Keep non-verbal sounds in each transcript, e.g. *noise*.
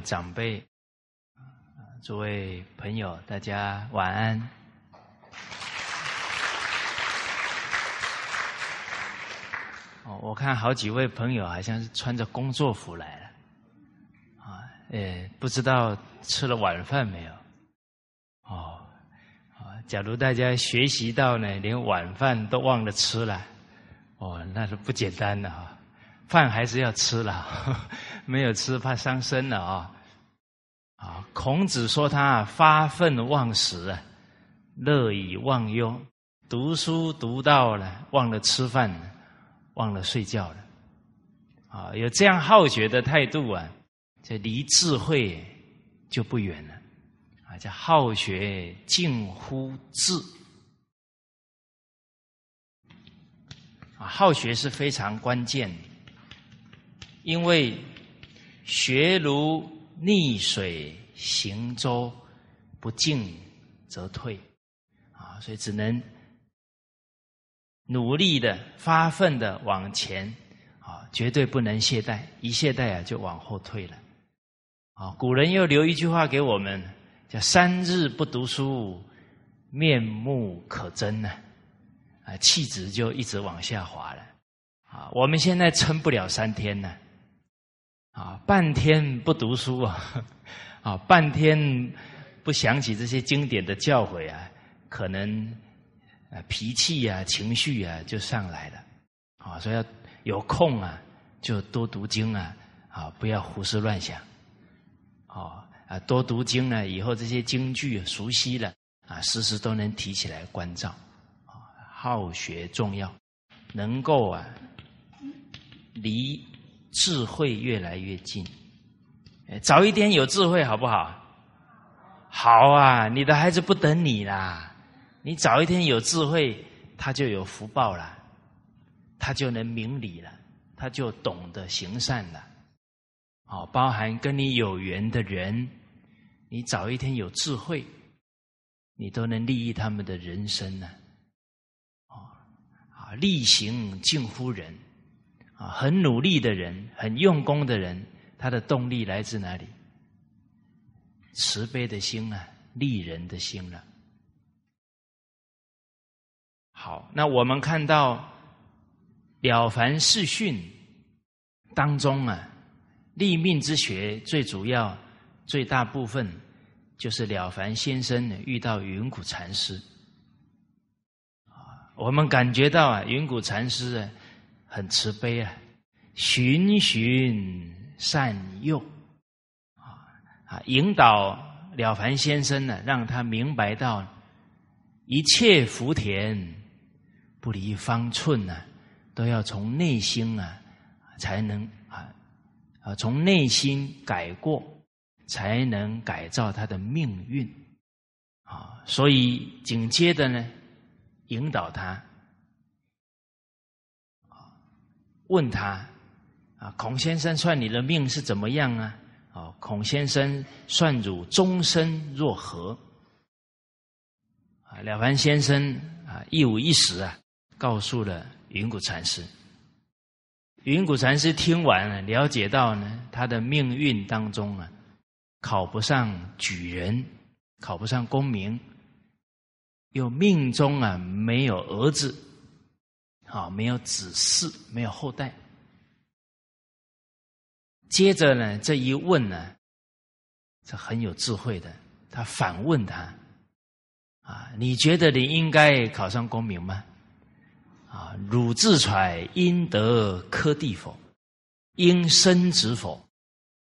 长辈、诸位朋友，大家晚安。哦，我看好几位朋友好像是穿着工作服来了，啊，呃，不知道吃了晚饭没有？哦，啊，假如大家学习到呢，连晚饭都忘了吃了，哦，那是不简单的啊。饭还是要吃了，没有吃怕伤身了啊！啊，孔子说他发愤忘食啊，乐以忘忧，读书读到了忘了吃饭，忘了睡觉了，啊，有这样好学的态度啊，这离智慧就不远了，啊，叫好学近乎智，啊，好学是非常关键。因为学如逆水行舟，不进则退，啊，所以只能努力的、发奋的往前，啊，绝对不能懈怠，一懈怠啊就往后退了。啊，古人又留一句话给我们，叫“三日不读书，面目可憎”呢，啊，气质就一直往下滑了。啊，我们现在撑不了三天呢。啊半天不读书啊，*laughs* 啊，半天不想起这些经典的教诲啊，可能啊脾气啊、情绪啊就上来了。啊，所以要有空啊，就多读经啊，啊，不要胡思乱想。哦，啊，多读经呢，以后这些经句熟悉了，啊，时时都能提起来关照。啊，好学重要，能够啊离。智慧越来越近，早一点有智慧好不好？好啊！你的孩子不等你啦，你早一天有智慧，他就有福报了，他就能明理了，他就懂得行善了。哦，包含跟你有缘的人，你早一天有智慧，你都能利益他们的人生呢。哦，啊，力行近乎仁。啊，很努力的人，很用功的人，他的动力来自哪里？慈悲的心啊，利人的心了。好，那我们看到《了凡四训》当中啊，立命之学最主要、最大部分就是了凡先生遇到云谷禅师，我们感觉到啊，云谷禅师啊。很慈悲啊，循循善诱啊啊，引导了凡先生呢，让他明白到一切福田不离方寸呢，都要从内心啊才能啊啊从内心改过，才能改造他的命运啊。所以紧接着呢，引导他。问他啊，孔先生算你的命是怎么样啊？哦，孔先生算汝终身若何？啊，了凡先生啊，一五一十啊，告诉了云谷禅师。云谷禅师听完了，了解到呢，他的命运当中啊，考不上举人，考不上功名，又命中啊没有儿子。啊，没有子嗣，没有后代。接着呢，这一问呢，这很有智慧的。他反问他：啊，你觉得你应该考上功名吗？啊，汝自揣应得科第否？应生子否？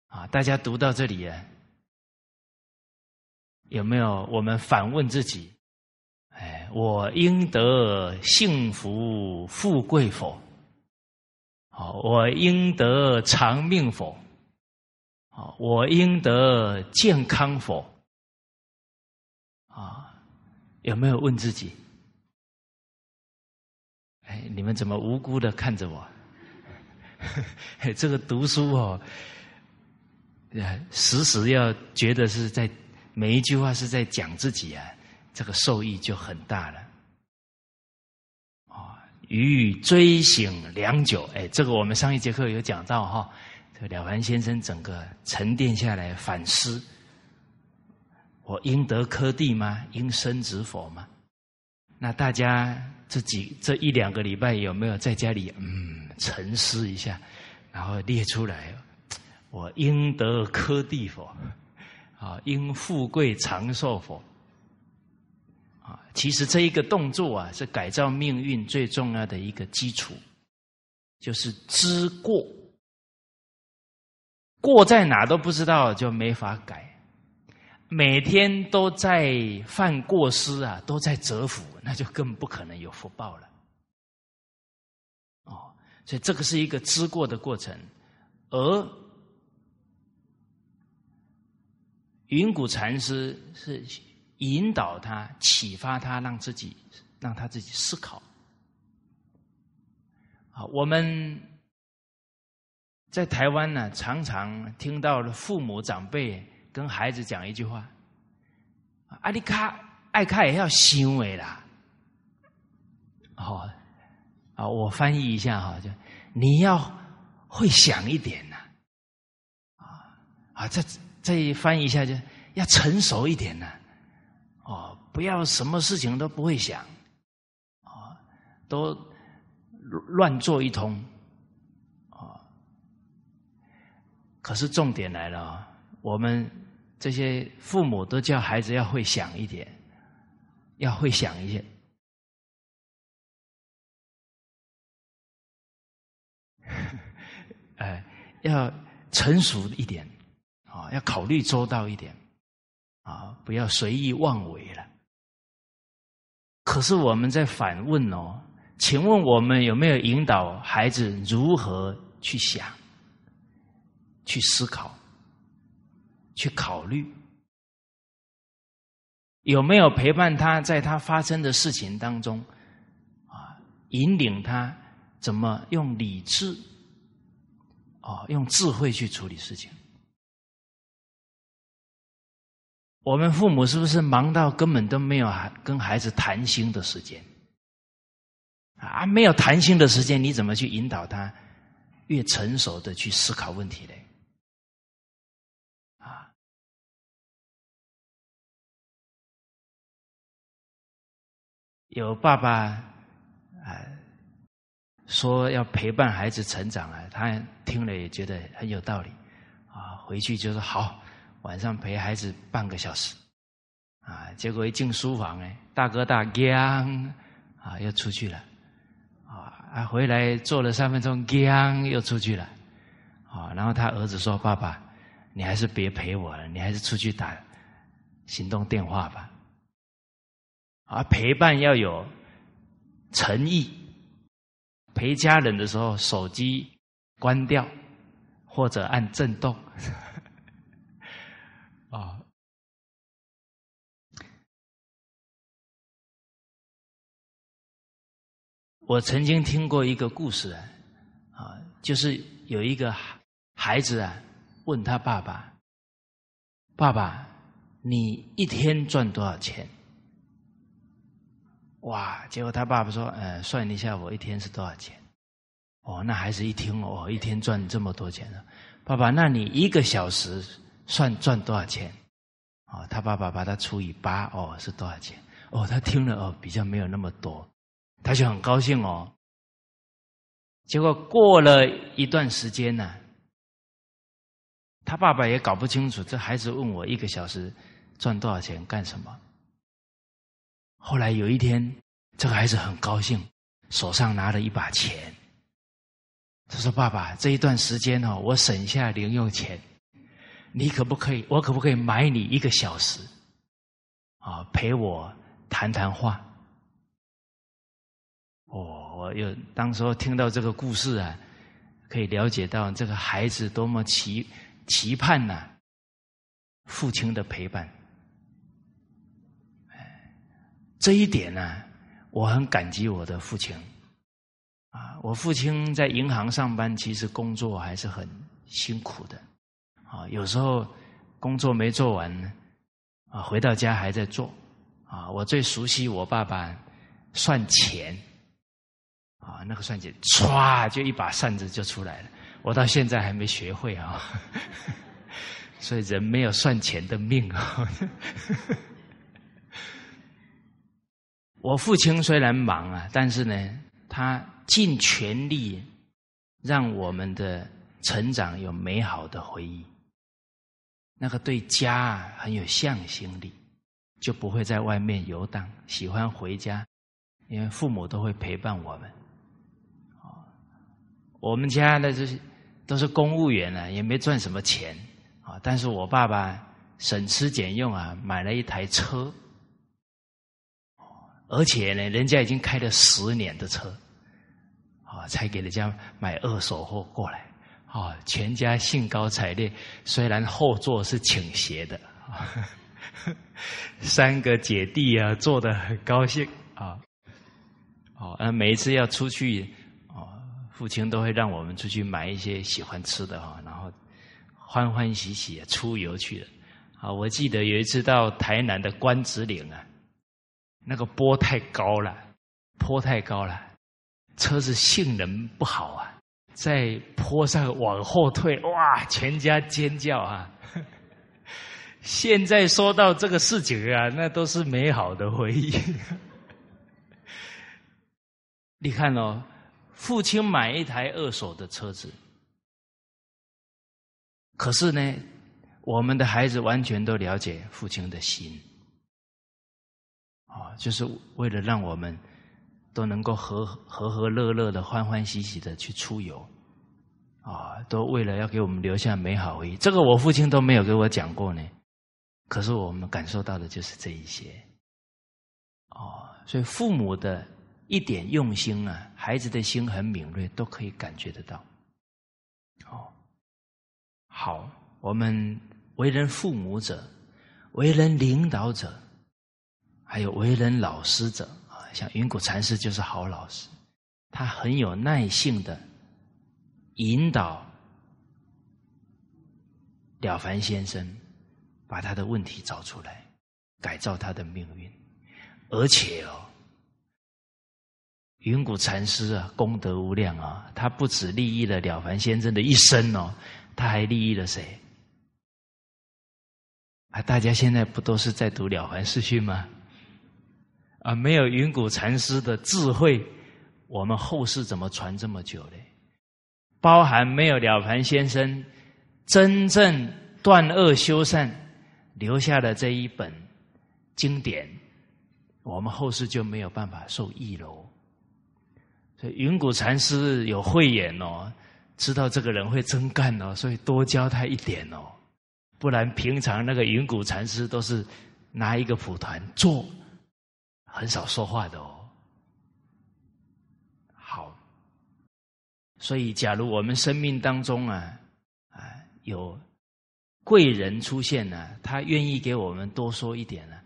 啊，大家读到这里啊，有没有我们反问自己？我应得幸福富贵否？好，我应得长命否？好，我应得健康否？啊，有没有问自己？哎，你们怎么无辜的看着我？*laughs* 这个读书哦，时时要觉得是在每一句话是在讲自己啊。这个受益就很大了，啊！予追醒良久，哎，这个我们上一节课有讲到哈，这了凡先生整个沉淀下来反思：我应得科第吗？应生子否吗？那大家这几这一两个礼拜有没有在家里嗯沉思一下，然后列出来？我应得科第否？啊，应富贵长寿否？啊，其实这一个动作啊，是改造命运最重要的一个基础，就是知过。过在哪都不知道，就没法改。每天都在犯过失啊，都在折福，那就更不可能有福报了。哦，所以这个是一个知过的过程，而云谷禅师是引导他、启发他，让自己让他自己思考。好，我们。在台湾呢，常常听到了父母长辈跟孩子讲一句话：“阿你卡爱卡也要行为啦。”好，啊，我翻译一下哈，就你要会想一点呐，啊啊，再再翻译一下，就要成熟一点呐，不要什么事情都不会想，啊，都乱做一通。啊可是重点来了，我们这些父母都叫孩子要会想一点，要会想一些，*laughs* 哎，要成熟一点啊，要考虑周到一点啊，不要随意妄为了。可是我们在反问哦，请问我们有没有引导孩子如何去想？去思考，去考虑，有没有陪伴他在他发生的事情当中，啊，引领他怎么用理智，啊，用智慧去处理事情？我们父母是不是忙到根本都没有跟孩子谈心的时间？啊，没有谈心的时间，你怎么去引导他越成熟的去思考问题呢？有爸爸啊说要陪伴孩子成长啊，他听了也觉得很有道理啊。回去就说好，晚上陪孩子半个小时啊。结果一进书房哎，大哥大 gang 啊又出去了啊啊回来坐了三分钟 gang 又出去了啊。然后他儿子说：“爸爸，你还是别陪我了，你还是出去打行动电话吧。”啊，陪伴要有诚意。陪家人的时候，手机关掉或者按震动。啊，我曾经听过一个故事啊，啊，就是有一个孩子啊，问他爸爸：“爸爸，你一天赚多少钱？”哇！结果他爸爸说：“呃，算一下我一天是多少钱？”哦，那孩子一听哦，一天赚这么多钱了。爸爸，那你一个小时算赚多少钱？哦，他爸爸把他除以八，哦，是多少钱？哦，他听了哦，比较没有那么多，他就很高兴哦。结果过了一段时间呢，他爸爸也搞不清楚，这孩子问我一个小时赚多少钱干什么？后来有一天，这个孩子很高兴，手上拿了一把钱。他说：“爸爸，这一段时间哦，我省下零用钱，你可不可以？我可不可以买你一个小时？啊，陪我谈谈话。”哦，我又当时候听到这个故事啊，可以了解到这个孩子多么期期盼呐，父亲的陪伴。这一点呢，我很感激我的父亲。啊，我父亲在银行上班，其实工作还是很辛苦的。啊，有时候工作没做完呢，啊，回到家还在做。啊，我最熟悉我爸爸算钱。啊，那个算钱，唰就一把扇子就出来了。我到现在还没学会啊。*laughs* 所以人没有算钱的命啊。*laughs* 我父亲虽然忙啊，但是呢，他尽全力让我们的成长有美好的回忆。那个对家很有向心力，就不会在外面游荡，喜欢回家，因为父母都会陪伴我们。我们家的这些都是公务员啊，也没赚什么钱啊，但是我爸爸省吃俭用啊，买了一台车，而且呢，人家已经开了十年的车，啊，才给人家买二手货过来。啊，全家兴高采烈。虽然后座是倾斜的，*laughs* 三个姐弟啊，坐的很高兴啊。哦，那每一次要出去，哦，父亲都会让我们出去买一些喜欢吃的哈，然后欢欢喜喜出游去了。啊，我记得有一次到台南的关子岭啊，那个坡太高了，坡太高了，车子性能不好啊。在坡上往后退，哇！全家尖叫啊！*laughs* 现在说到这个事情啊，那都是美好的回忆。*laughs* 你看哦，父亲买一台二手的车子，可是呢，我们的孩子完全都了解父亲的心，啊，就是为了让我们。都能够和和和乐乐的、欢欢喜喜的去出游，啊，都为了要给我们留下美好回忆。这个我父亲都没有给我讲过呢，可是我们感受到的就是这一些，哦，所以父母的一点用心啊，孩子的心很敏锐，都可以感觉得到。哦，好，我们为人父母者，为人领导者，还有为人老师者。像云谷禅师就是好老师，他很有耐性的引导了凡先生把他的问题找出来，改造他的命运。而且哦，云谷禅师啊，功德无量啊，他不止利益了了凡先生的一生哦，他还利益了谁？啊，大家现在不都是在读了凡四训吗？啊，没有云谷禅师的智慧，我们后世怎么传这么久呢？包含没有了凡先生真正断恶修善留下的这一本经典，我们后世就没有办法受益喽。所以云谷禅师有慧眼哦，知道这个人会真干哦，所以多教他一点哦，不然平常那个云谷禅师都是拿一个蒲团做。很少说话的哦。好，所以假如我们生命当中啊啊有贵人出现呢，他愿意给我们多说一点呢，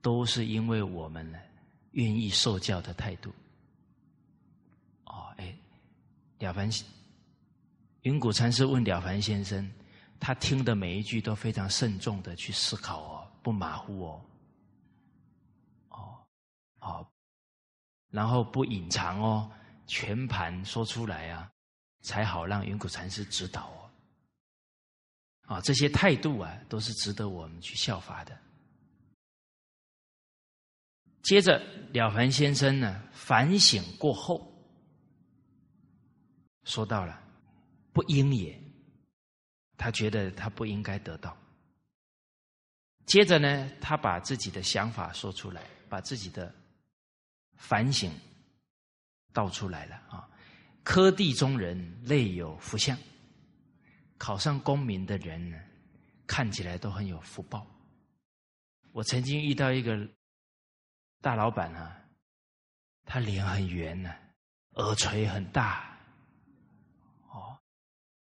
都是因为我们呢愿意受教的态度。哦，哎，了凡云谷禅师问了凡先生，他听的每一句都非常慎重的去思考哦，不马虎哦。哦，然后不隐藏哦，全盘说出来啊，才好让云谷禅师指导哦。啊，这些态度啊，都是值得我们去效法的。接着，了凡先生呢反省过后，说到了不应也，他觉得他不应该得到。接着呢，他把自己的想法说出来，把自己的。反省道出来了啊！科第中人类有福相，考上功名的人呢，看起来都很有福报。我曾经遇到一个大老板啊，他脸很圆呢，耳垂很大。哦，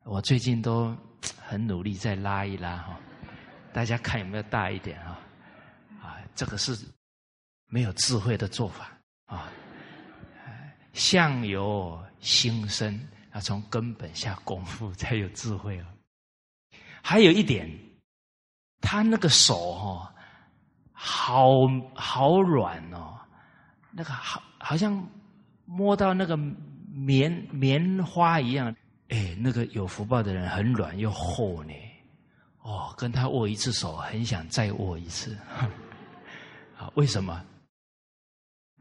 我最近都很努力在拉一拉哈，大家看有没有大一点啊？啊，这个是没有智慧的做法。啊，相由心生，要从根本下功夫才有智慧哦。还有一点，他那个手哦，好好软哦，那个好好像摸到那个棉棉花一样。哎，哎，那个有福报的人很软又厚呢。哦，跟他握一次手，很想再握一次。啊，*laughs* 为什么？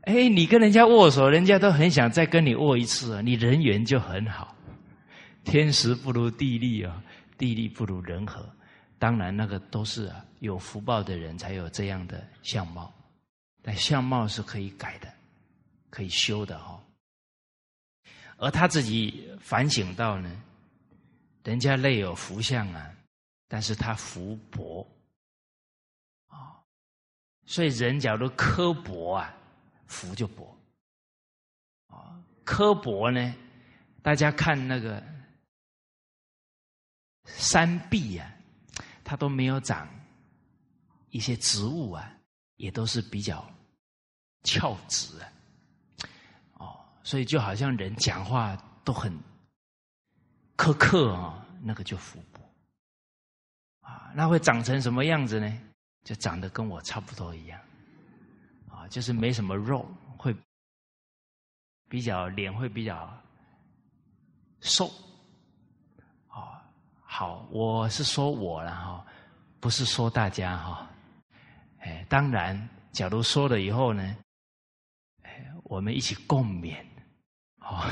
哎，你跟人家握手，人家都很想再跟你握一次啊！你人缘就很好，天时不如地利啊，地利不如人和。当然，那个都是啊，有福报的人才有这样的相貌，但相貌是可以改的，可以修的哈。而他自己反省到呢，人家内有福相啊。但是他福薄啊，所以人假如刻薄啊，福就薄啊。刻薄呢，大家看那个山壁啊，它都没有长一些植物啊，也都是比较翘直啊。哦，所以就好像人讲话都很苛刻啊，那个就福薄。啊，那会长成什么样子呢？就长得跟我差不多一样，就是没什么肉，会比较脸会比较瘦，哦，好，我是说我了哈，不是说大家哈，哎，当然，假如说了以后呢，哎，我们一起共勉，哦，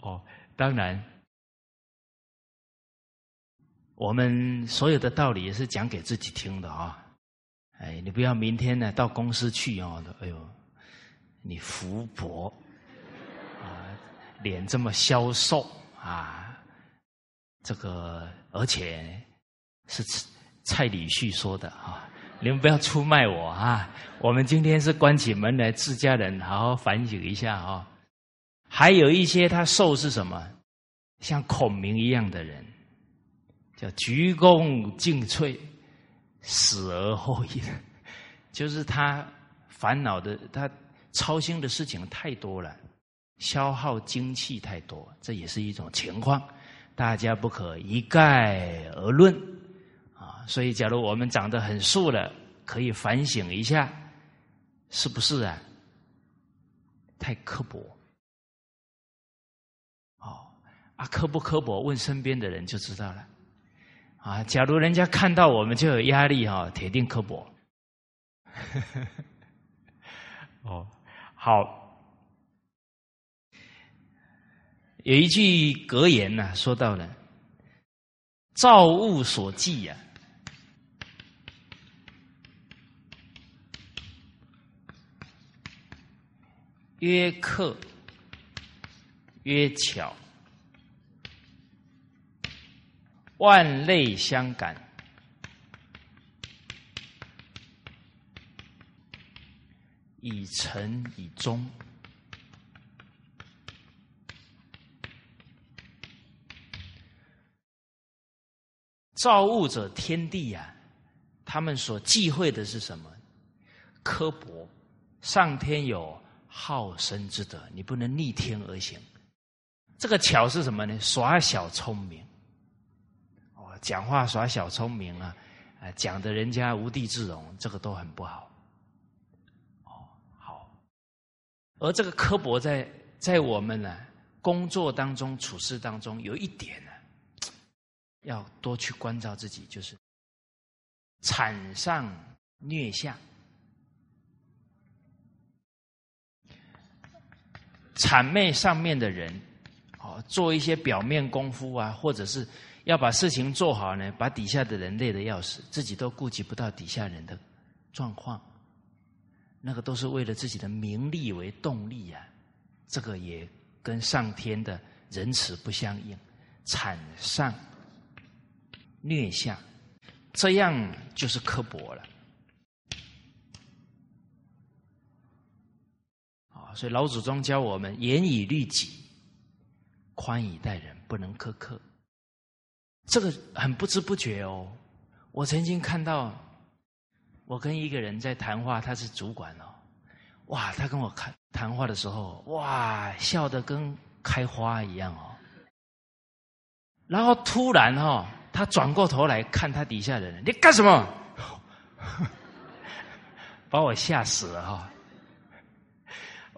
*laughs* 哦，当然。我们所有的道理也是讲给自己听的啊！哎，你不要明天呢到公司去哦，哎呦，你福薄啊，脸这么消瘦啊，这个而且是蔡礼旭说的啊，你们不要出卖我啊！我们今天是关起门来自家人好好反省一下啊！还有一些他瘦是什么，像孔明一样的人。叫鞠躬尽瘁，死而后已。*laughs* 就是他烦恼的，他操心的事情太多了，消耗精气太多，这也是一种情况。大家不可一概而论啊。所以，假如我们长得很瘦了，可以反省一下，是不是啊？太刻薄。哦，啊，刻不刻薄？问身边的人就知道了。啊，假如人家看到我们就有压力哈，铁定刻薄。*laughs* 哦，好，有一句格言呢，说到了“造物所忌呀，曰刻，曰巧。”万类相感，以诚以忠。造物者天地呀，他们所忌讳的是什么？刻薄。上天有好生之德，你不能逆天而行。这个巧是什么呢？耍小聪明。讲话耍小聪明啊，啊，讲的人家无地自容，这个都很不好。哦，好。而这个刻薄在在我们呢工作当中、处事当中，有一点呢，要多去关照自己，就是产上虐下，谄媚上面的人，哦，做一些表面功夫啊，或者是。要把事情做好呢，把底下的人累得要死，自己都顾及不到底下人的状况，那个都是为了自己的名利为动力呀。这个也跟上天的仁慈不相应，产上虐下，这样就是刻薄了。啊，所以老祖宗教我们严以律己，宽以待人，不能苛刻。这个很不知不觉哦，我曾经看到，我跟一个人在谈话，他是主管哦，哇，他跟我谈谈话的时候，哇，笑得跟开花一样哦，然后突然哈，他转过头来看他底下的人，你干什么？*laughs* 把我吓死了哈！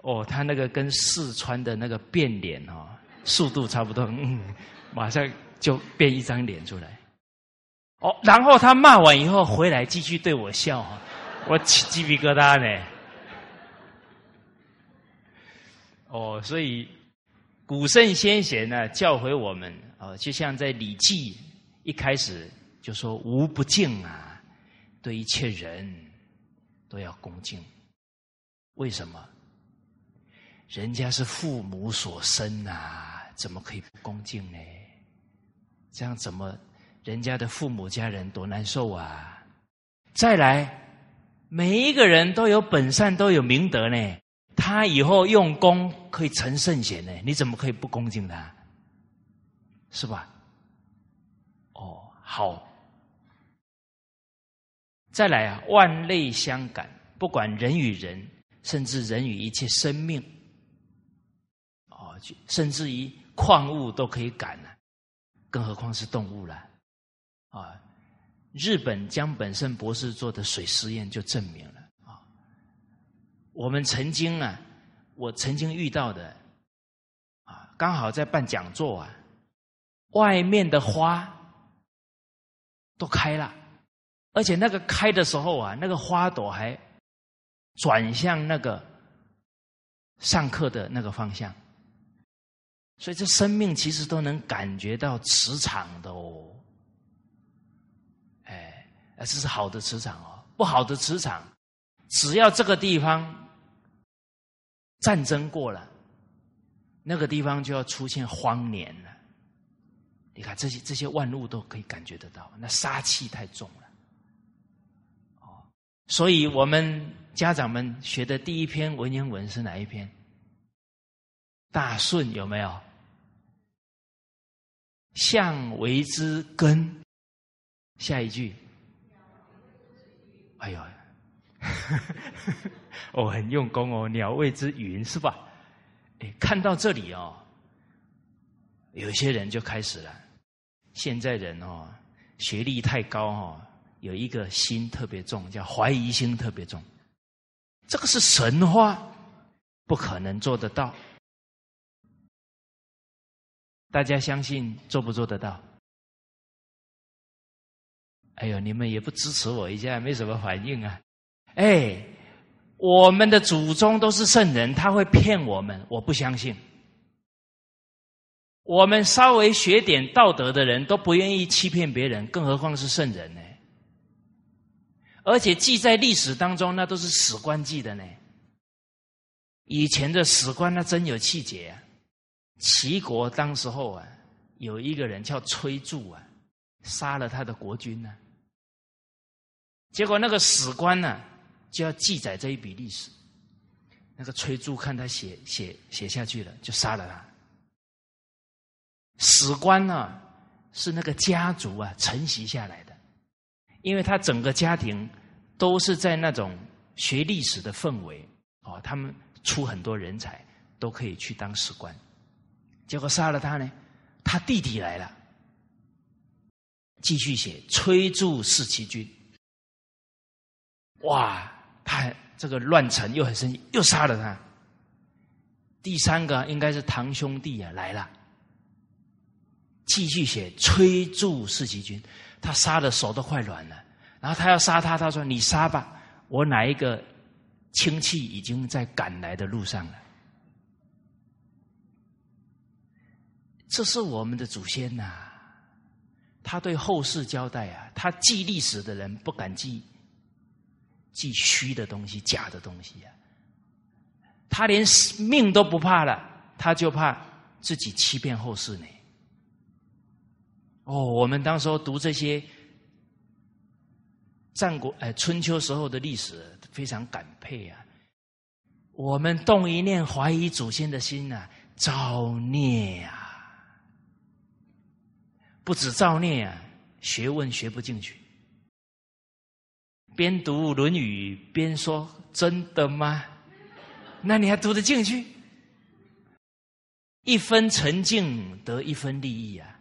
哦，他那个跟四川的那个变脸哦，速度差不多，嗯，马上就变一张脸出来。哦，然后他骂完以后回来继续对我笑，我起鸡皮疙瘩呢。哦，所以古圣先贤呢教诲我们，哦，就像在《礼记》一开始就说“无不敬”啊，对一切人都要恭敬。为什么？人家是父母所生呐，怎么可以不恭敬呢？这样怎么人家的父母家人多难受啊？再来，每一个人都有本善，都有明德呢。他以后用功可以成圣贤呢，你怎么可以不恭敬他？是吧？哦，好。再来啊，万类相感，不管人与人，甚至人与一切生命。哦甚至于矿物都可以感呢，更何况是动物了啊！日本江本胜博士做的水实验就证明了啊。我们曾经啊，我曾经遇到的啊，刚好在办讲座啊，外面的花都开了，而且那个开的时候啊，那个花朵还转向那个上课的那个方向。所以，这生命其实都能感觉到磁场的哦，哎，这是好的磁场哦。不好的磁场，只要这个地方战争过了，那个地方就要出现荒年了。你看，这些这些万物都可以感觉得到，那杀气太重了。哦，所以我们家长们学的第一篇文言文是哪一篇？大顺有没有？相为之根，下一句，哎呦，我 *laughs* 很用功哦。鸟谓之云，是吧？哎，看到这里哦，有些人就开始了。现在人哦，学历太高哦，有一个心特别重，叫怀疑心特别重。这个是神话，不可能做得到。大家相信做不做得到？哎呦，你们也不支持我一下，没什么反应啊！哎，我们的祖宗都是圣人，他会骗我们？我不相信。我们稍微学点道德的人都不愿意欺骗别人，更何况是圣人呢？而且记在历史当中，那都是史官记的呢。以前的史官那真有气节啊！齐国当时候啊，有一个人叫崔杼啊，杀了他的国君呢。结果那个史官呢，就要记载这一笔历史。那个崔杼看他写写写下去了，就杀了他。史官呢，是那个家族啊承袭下来的，因为他整个家庭都是在那种学历史的氛围哦，他们出很多人才，都可以去当史官。结果杀了他呢，他弟弟来了，继续写崔杼弑其君。哇，他这个乱臣又很生气，又杀了他。第三个应该是堂兄弟啊来了，继续写崔杼弑其君，他杀的手都快软了，然后他要杀他，他说你杀吧，我哪一个亲戚已经在赶来的路上了。这是我们的祖先呐，他对后世交代啊，他记历史的人不敢记记虚的东西、假的东西啊，他连命都不怕了，他就怕自己欺骗后世呢。哦，我们当时候读这些战国哎春秋时候的历史，非常感佩啊。我们动一念怀疑祖先的心呐，造孽啊！不止造孽啊，学问学不进去。边读《论语》边说：“真的吗？”那你还读得进去？一分沉静得一分利益啊，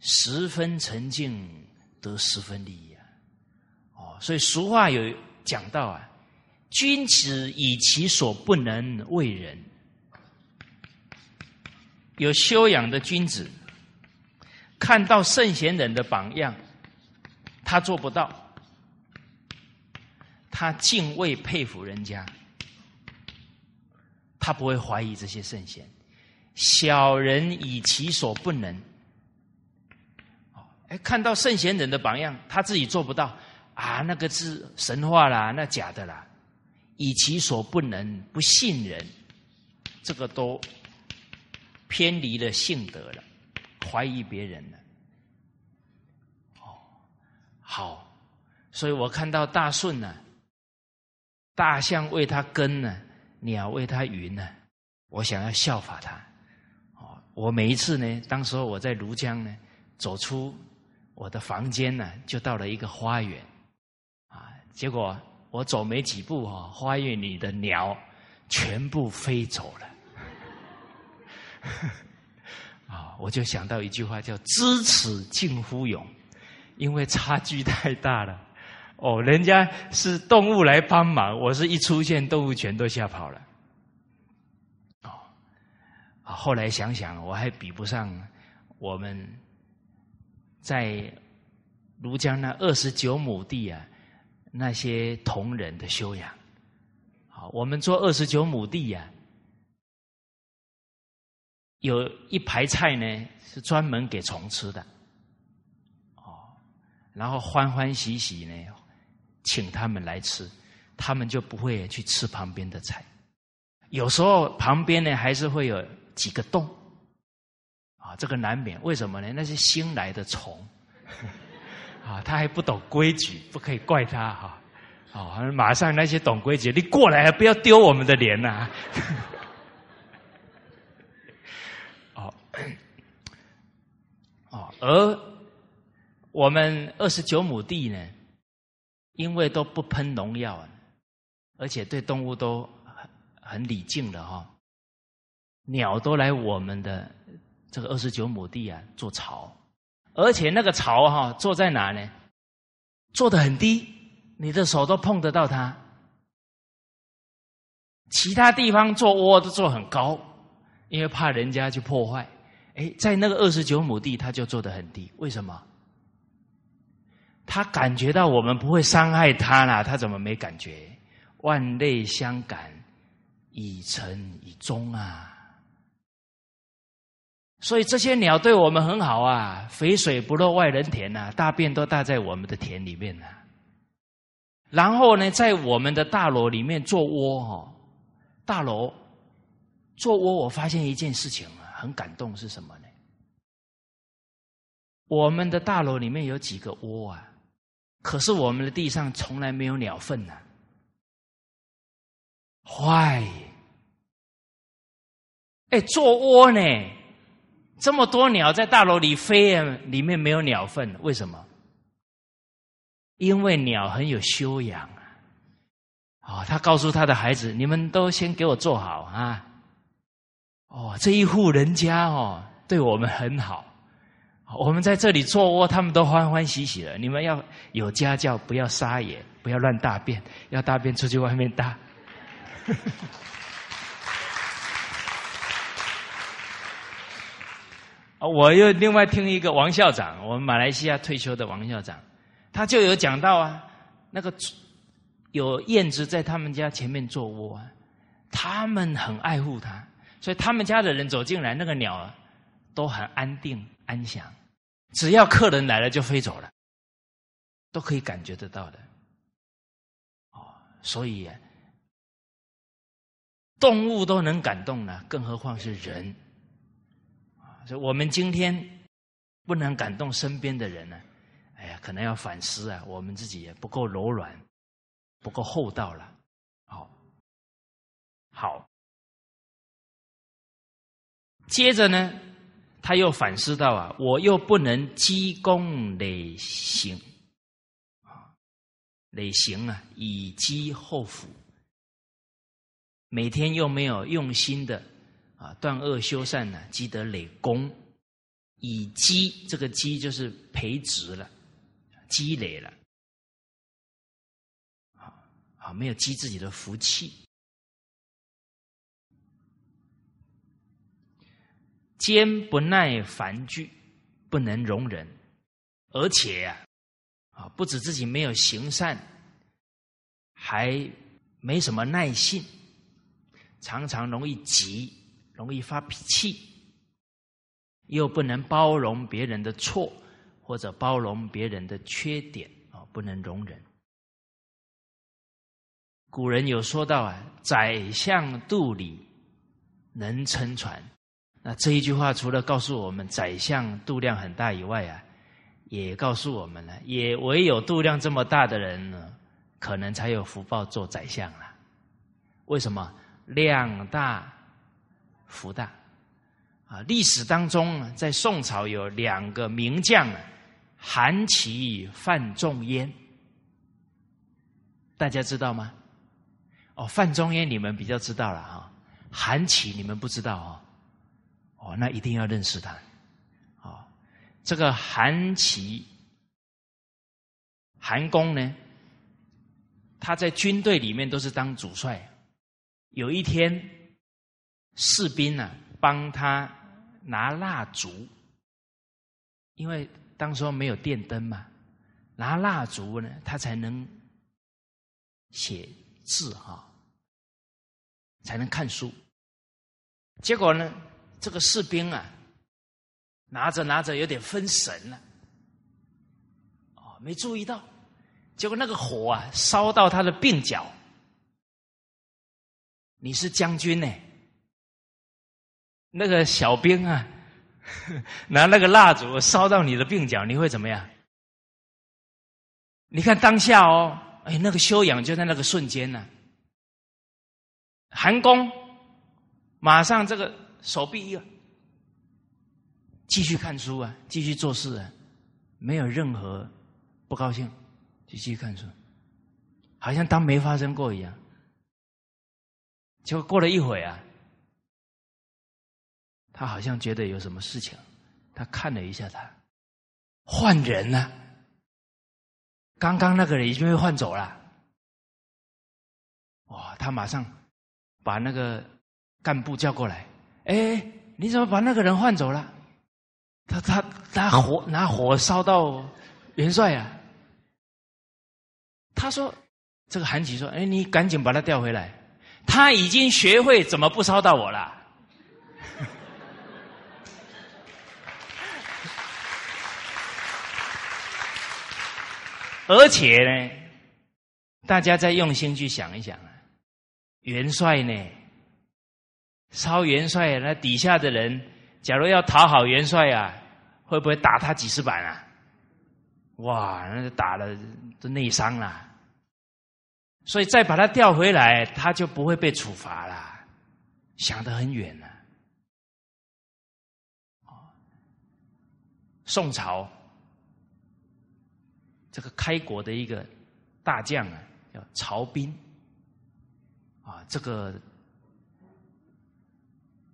十分沉静得十分利益啊。哦，所以俗话有讲到啊：“君子以其所不能为人。有修养的君子，看到圣贤人的榜样，他做不到，他敬畏佩服人家，他不会怀疑这些圣贤。小人以其所不能，哎，看到圣贤人的榜样，他自己做不到。啊，那个是神话啦，那假的啦。以其所不能，不信人，这个都偏离了性德了，怀疑别人了。哦，好，所以我看到大顺呢，大象为他耕呢，鸟为他云呢，我想要效法他。哦，我每一次呢，当时候我在庐江呢，走出我的房间呢，就到了一个花园，啊，结果。我走没几步哈，花园里的鸟全部飞走了。啊，我就想到一句话叫“知耻近乎勇”，因为差距太大了。哦，人家是动物来帮忙，我是一出现，动物全都吓跑了。哦，后来想想，我还比不上我们在庐江那二十九亩地啊。那些同仁的修养，好，我们做二十九亩地呀，有一排菜呢是专门给虫吃的，哦，然后欢欢喜喜呢，请他们来吃，他们就不会去吃旁边的菜。有时候旁边呢还是会有几个洞，啊，这个难免。为什么呢？那是新来的虫。*laughs* 啊，他还不懂规矩，不可以怪他哈。哦，马上那些懂规矩，你过来不要丢我们的脸呐。*coughs* 哦，而我们二十九亩地呢，因为都不喷农药，而且对动物都很很礼敬的哈。鸟都来我们的这个二十九亩地啊做巢。而且那个巢哈，坐在哪呢？坐的很低，你的手都碰得到它。其他地方做窝都做很高，因为怕人家去破坏。哎，在那个二十九亩地，他就做的很低。为什么？他感觉到我们不会伤害他啦，他怎么没感觉？万类相感，以诚以忠啊。所以这些鸟对我们很好啊，肥水不落外人田呐，大便都大在我们的田里面呐。然后呢，在我们的大楼里面做窝哈，大楼做窝，我发现一件事情，很感动，是什么呢？我们的大楼里面有几个窝啊，可是我们的地上从来没有鸟粪呐，坏！哎，做窝呢？这么多鸟在大楼里飞啊，里面没有鸟粪，为什么？因为鸟很有修养啊！哦，他告诉他的孩子：“你们都先给我坐好啊！”哦，这一户人家哦，对我们很好。我们在这里做窝，他们都欢欢喜喜的。你们要有家教，不要撒野，不要乱大便，要大便出去外面大。啊！*laughs* 我又另外听一个王校长，我们马来西亚退休的王校长，他就有讲到啊，那个有燕子在他们家前面做窝，啊，他们很爱护它，所以他们家的人走进来，那个鸟啊都很安定安详，只要客人来了就飞走了，都可以感觉得到的。哦，所以动物都能感动了，更何况是人。所以我们今天不能感动身边的人呢，哎呀，可能要反思啊，我们自己也不够柔软，不够厚道了。好，好，接着呢，他又反思到啊，我又不能积功累行啊，累行啊，以积后福，每天又没有用心的。啊，断恶修善呢，积德累功，以积这个积就是培植了，积累了。好，啊，没有积自己的福气。坚不耐烦惧，不能容忍，而且啊，啊，不止自己没有行善，还没什么耐性，常常容易急，容易发脾气，又不能包容别人的错，或者包容别人的缺点啊，不能容忍。古人有说到啊，宰相肚里能撑船。那这一句话除了告诉我们宰相度量很大以外啊，也告诉我们了，也唯有度量这么大的人呢，可能才有福报做宰相了。为什么？量大福大啊！历史当中，在宋朝有两个名将啊，韩琦、范仲淹，大家知道吗？哦，范仲淹你们比较知道了哈，韩琦你们不知道哦。哦，那一定要认识他。哦，这个韩琦、韩公呢，他在军队里面都是当主帅。有一天，士兵呢帮他拿蜡烛，因为当时候没有电灯嘛，拿蜡烛呢，他才能写字哈，才能看书。结果呢？这个士兵啊，拿着拿着有点分神了，哦，没注意到，结果那个火啊烧到他的鬓角。你是将军呢，那个小兵啊，*laughs* 拿那个蜡烛烧到你的鬓角，你会怎么样？你看当下哦，哎，那个修养就在那个瞬间呢。韩公马上这个。手臂一个，继续看书啊，继续做事啊，没有任何不高兴，继续看书，好像当没发生过一样。结果过了一会啊，他好像觉得有什么事情，他看了一下他，换人了，刚刚那个人已经被换走了。哇！他马上把那个干部叫过来。哎，你怎么把那个人换走了？他他他火拿火烧到元帅啊！他说：“这个韩琦说，哎，你赶紧把他调回来，他已经学会怎么不烧到我了。*laughs* 而且呢，大家再用心去想一想啊，元帅呢？”烧元帅，那底下的人，假如要讨好元帅啊，会不会打他几十板啊？哇，那就打了都内伤了。所以再把他调回来，他就不会被处罚了。想得很远呢。宋朝这个开国的一个大将啊，叫曹彬啊，这个。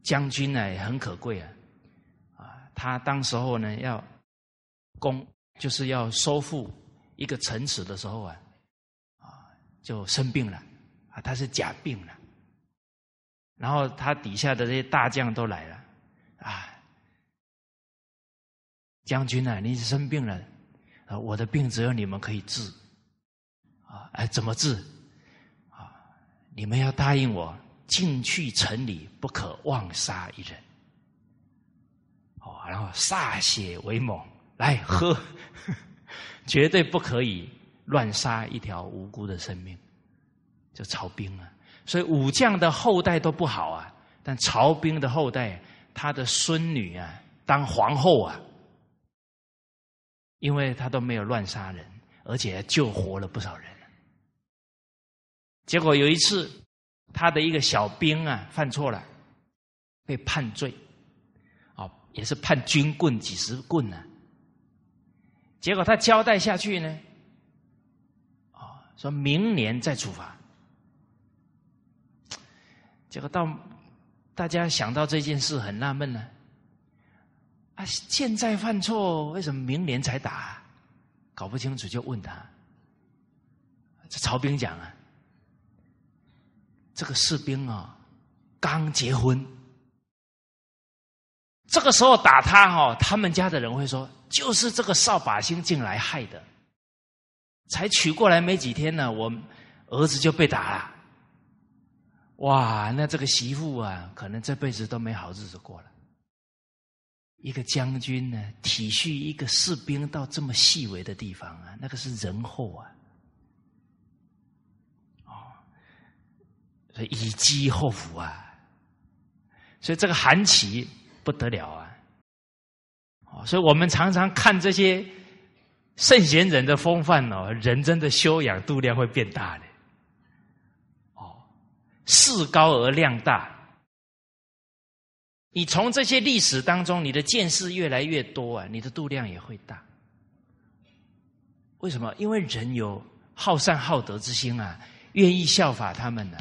将军呢也很可贵啊，啊，他当时候呢要攻，就是要收复一个城池的时候啊，啊，就生病了，啊，他是假病了，然后他底下的这些大将都来了，啊，将军呢，你生病了，啊，我的病只有你们可以治，啊，哎，怎么治？啊，你们要答应我。进去城里不可妄杀一人，哦，然后歃血为盟，来喝，*laughs* 绝对不可以乱杀一条无辜的生命。就曹兵啊，所以武将的后代都不好啊，但曹兵的后代，他的孙女啊当皇后啊，因为他都没有乱杀人，而且救活了不少人。结果有一次。他的一个小兵啊，犯错了，被判罪，哦，也是判军棍几十棍呢。结果他交代下去呢，啊，说明年再处罚。结果到大家想到这件事很纳闷呢，啊，现在犯错，为什么明年才打？搞不清楚就问他。这曹兵讲啊。这个士兵啊，刚结婚，这个时候打他哈，他们家的人会说，就是这个扫把星进来害的。才娶过来没几天呢，我儿子就被打了。哇，那这个媳妇啊，可能这辈子都没好日子过了。一个将军呢，体恤一个士兵到这么细微的地方啊，那个是仁厚啊。哦，所以以积后福啊。所以这个韩琦不得了啊。哦，所以我们常常看这些。圣贤人的风范哦，人真的修养度量会变大的。哦，势高而量大。你从这些历史当中，你的见识越来越多啊，你的度量也会大。为什么？因为人有好善好德之心啊，愿意效法他们呢。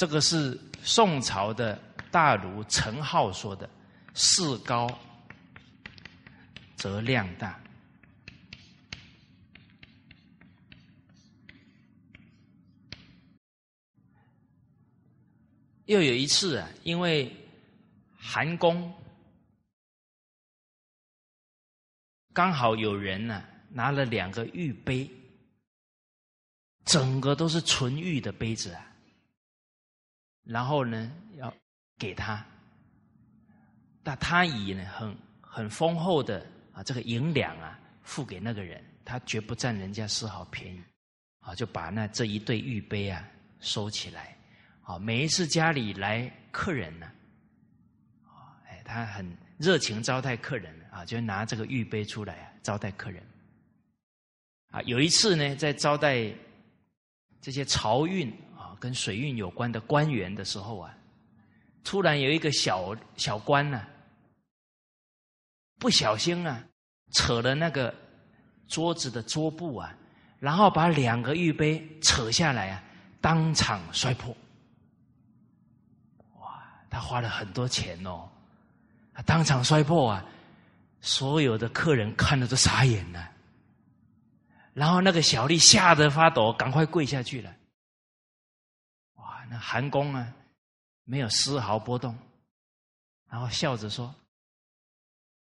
这个是宋朝的大儒陈浩说的：“势高。”则量大。又有一次啊，因为韩宫刚好有人呢拿了两个玉杯，整个都是纯玉的杯子啊，然后呢要给他，但他以呢很很丰厚的啊。这个银两啊，付给那个人，他绝不占人家丝毫便宜，啊，就把那这一对玉杯啊收起来，啊，每一次家里来客人呢，啊，哎，他很热情招待客人啊，就拿这个玉杯出来啊招待客人，啊，有一次呢，在招待这些漕运跟水运有关的官员的时候啊，突然有一个小小官呢，不小心啊。扯了那个桌子的桌布啊，然后把两个玉杯扯下来啊，当场摔破。哇，他花了很多钱哦，他当场摔破啊，所有的客人看了都傻眼了。然后那个小丽吓得发抖，赶快跪下去了。那韩公啊，没有丝毫波动，然后笑着说。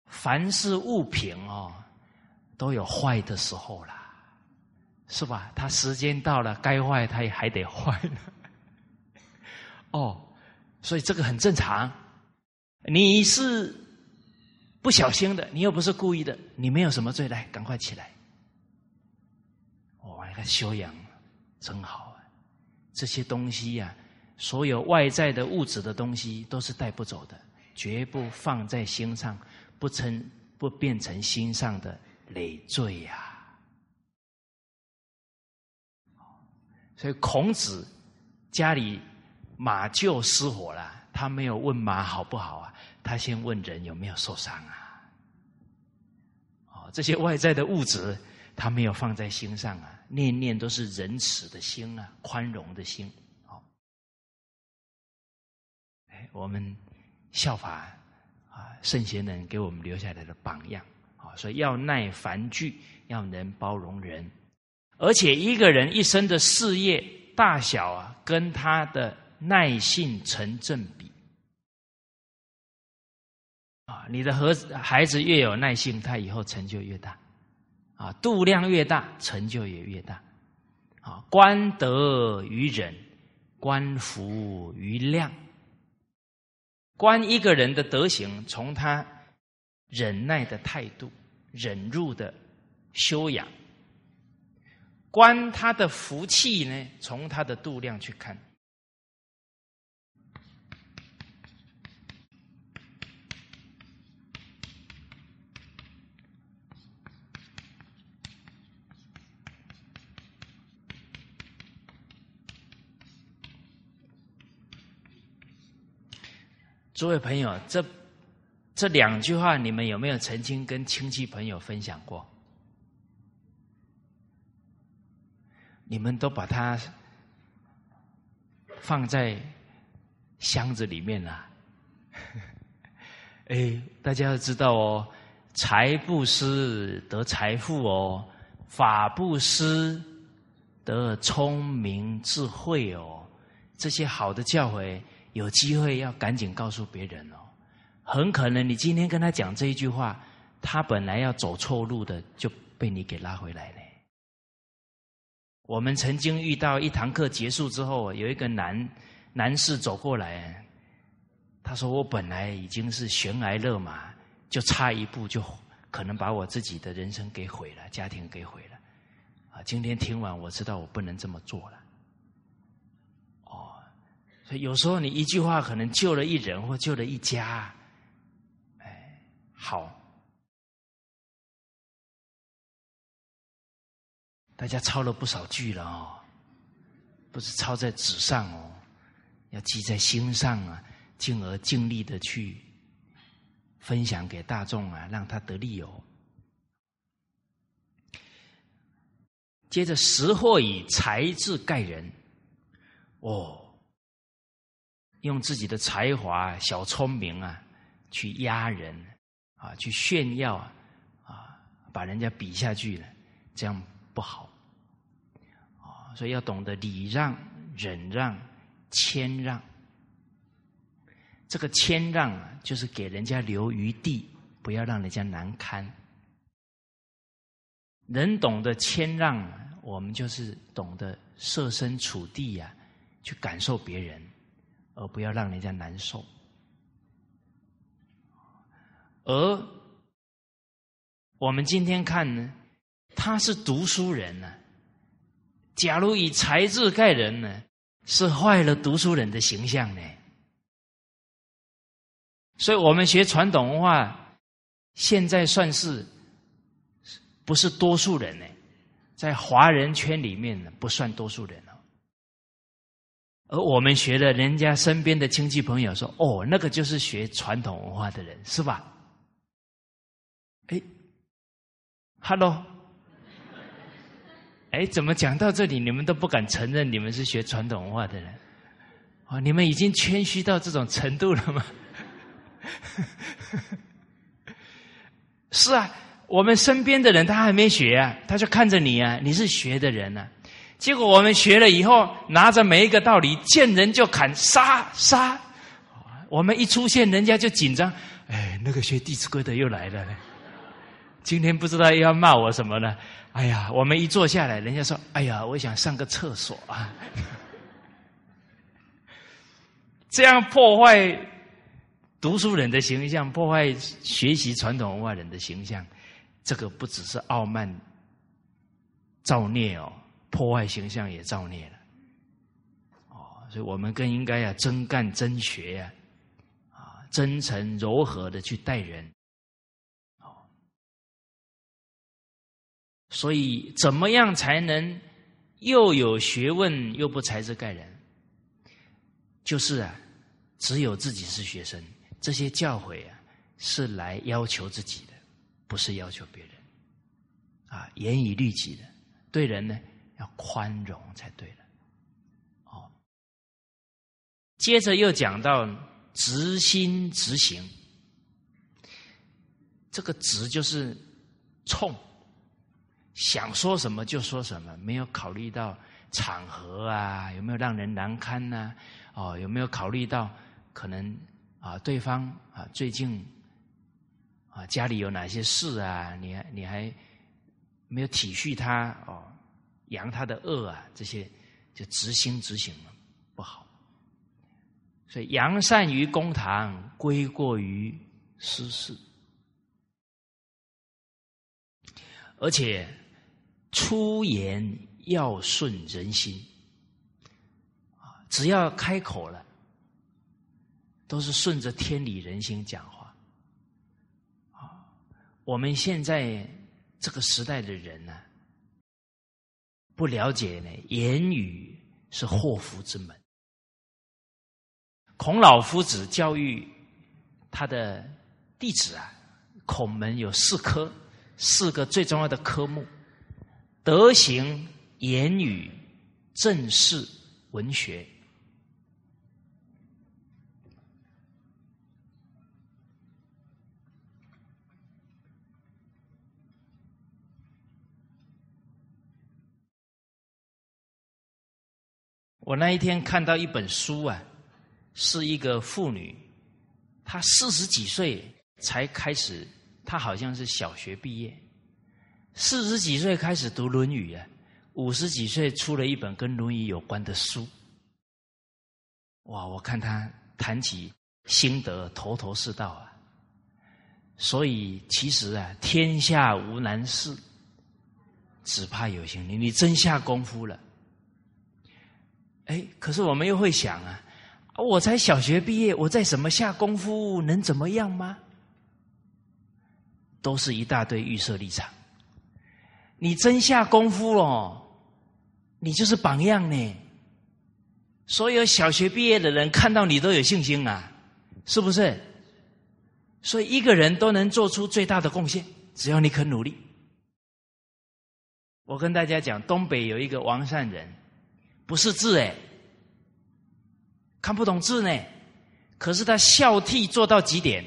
凡是物品哦，都有坏的时候啦，是吧？它时间到了，该坏它也还得坏呢。哦，所以这个很正常。你是不小心的，你又不是故意的，你没有什么罪，来，赶快起来。哇，你看修养真好！这些东西呀，所有外在的物质的东西都是带不走的，绝不放在心上。不成不变成心上的累赘呀！所以孔子家里马厩失火了，他没有问马好不好啊，他先问人有没有受伤啊。哦，这些外在的物质他没有放在心上啊，念念都是仁慈的心啊，宽容的心。好，哎，我们效法啊。圣贤人给我们留下来的榜样啊，所以要耐烦聚，要能包容人，而且一个人一生的事业大小啊，跟他的耐性成正比啊。你的和孩子越有耐性，他以后成就越大啊，度量越大，成就也越大啊。观德于忍，观福于量。观一个人的德行，从他忍耐的态度、忍辱的修养；观他的福气呢，从他的度量去看。诸位朋友，这这两句话，你们有没有曾经跟亲戚朋友分享过？你们都把它放在箱子里面了。*laughs* 哎，大家要知道哦，财布施得财富哦，法布施得聪明智慧哦，这些好的教诲，有机会要赶紧告诉别人哦。很可能你今天跟他讲这一句话，他本来要走错路的，就被你给拉回来了。我们曾经遇到一堂课结束之后，有一个男男士走过来，他说：“我本来已经是悬崖勒马，就差一步就可能把我自己的人生给毁了，家庭给毁了。啊，今天听完，我知道我不能这么做了。有时候你一句话可能救了一人或救了一家。哎，好。”大家抄了不少句了哦，不是抄在纸上哦，要记在心上啊，进而尽力的去分享给大众啊，让他得利哦。接着，识货以才智盖人，哦，用自己的才华、小聪明啊，去压人啊，去炫耀啊，把人家比下去了，这样不好。所以要懂得礼让、忍让、谦让。这个谦让啊，就是给人家留余地，不要让人家难堪。人懂得谦让，我们就是懂得设身处地呀，去感受别人，而不要让人家难受。而我们今天看呢，他是读书人呢。假如以才智盖人呢，是坏了读书人的形象呢。所以我们学传统文化，现在算是不是多数人呢？在华人圈里面呢，不算多数人。而我们学的，人家身边的亲戚朋友说：“哦，那个就是学传统文化的人，是吧？”哎，Hello。哎，怎么讲到这里，你们都不敢承认你们是学传统文化的人？哦，你们已经谦虚到这种程度了吗？*laughs* 是啊，我们身边的人他还没学啊，他就看着你啊，你是学的人呢。结果我们学了以后，拿着每一个道理，见人就砍，杀杀。我们一出现，人家就紧张。哎，那个学《弟子规》的又来了，今天不知道又要骂我什么呢？哎呀，我们一坐下来，人家说：“哎呀，我想上个厕所啊！”这样破坏读书人的形象，破坏学习传统文化人的形象，这个不只是傲慢造孽哦，破坏形象也造孽了。哦，所以我们更应该要真干真学呀，啊，真诚柔和的去待人。哦所以，怎么样才能又有学问又不才智盖人？就是啊，只有自己是学生，这些教诲啊，是来要求自己的，不是要求别人。啊，严以律己的，对人呢要宽容才对了。哦，接着又讲到直心直行，这个直就是冲。想说什么就说什么，没有考虑到场合啊，有没有让人难堪呢？哦，有没有考虑到可能啊，对方啊最近啊家里有哪些事啊？你你还没有体恤他哦，扬他的恶啊，这些就执心执行了，不好。所以扬善于公堂，归过于私事，而且。出言要顺人心，啊，只要开口了，都是顺着天理人心讲话。啊，我们现在这个时代的人呢，不了解呢，言语是祸福之门。孔老夫子教育他的弟子啊，孔门有四科，四个最重要的科目。德行、言语、正事、文学。我那一天看到一本书啊，是一个妇女，她四十几岁才开始，她好像是小学毕业，四十几岁开始读《论语》啊，五十几岁出了一本跟《论语》有关的书。哇！我看她谈起心得，头头是道啊。所以其实啊，天下无难事，只怕有心人。你真下功夫了，哎，可是我们又会想啊，我才小学毕业，我再怎么下功夫能怎么样吗？都是一大堆预设立场。你真下功夫哦，你就是榜样呢。所有小学毕业的人看到你都有信心啊，是不是？所以一个人都能做出最大的贡献，只要你肯努力。我跟大家讲，东北有一个王善人，不是字哎，看不懂字呢，可是他孝悌做到极点，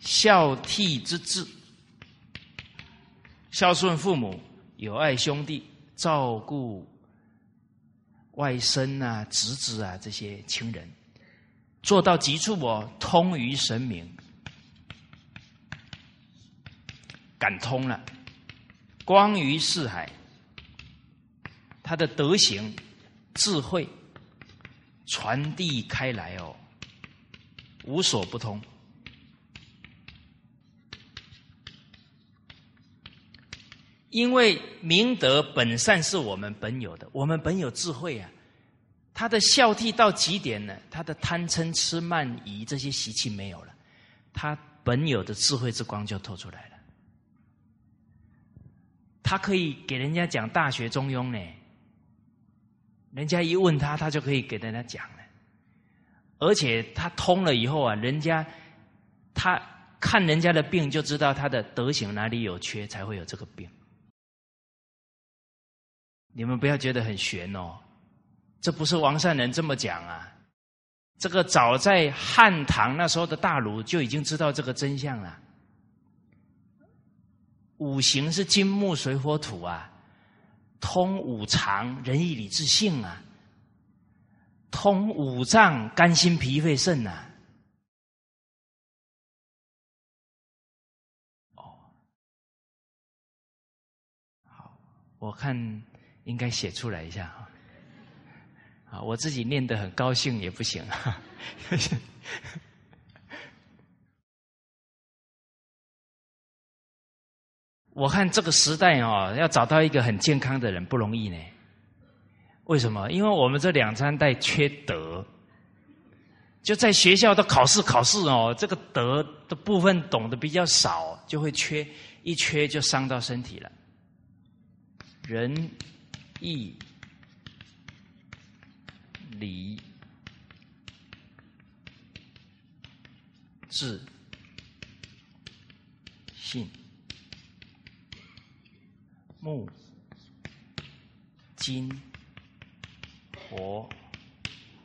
孝悌之志，孝顺父母，友爱兄弟，照顾外甥啊、侄子啊这些亲人。做到极处，我通于神明，感通了，光于四海。他的德行、智慧传递开来哦，无所不通。因为明德本善是我们本有的，我们本有智慧啊。他的孝悌到极点呢？他的贪嗔痴慢疑这些习气没有了，他本有的智慧之光就透出来了。他可以给人家讲《大学》《中庸》呢，人家一问他，他就可以给大家讲了。而且他通了以后啊，人家他看人家的病，就知道他的德行哪里有缺，才会有这个病。你们不要觉得很玄哦。这不是王善人这么讲啊，这个早在汉唐那时候的大儒就已经知道这个真相了。五行是金木水火土啊，通五常仁义礼智信啊，通五脏肝心脾肺肾呐。哦，好，我看应该写出来一下啊。啊，我自己念得很高兴也不行啊。我看这个时代哦，要找到一个很健康的人不容易呢。为什么？因为我们这两三代缺德，就在学校的考试考试哦，这个德的部分懂得比较少，就会缺，一缺就伤到身体了。仁义。礼、智、信、木、金、火、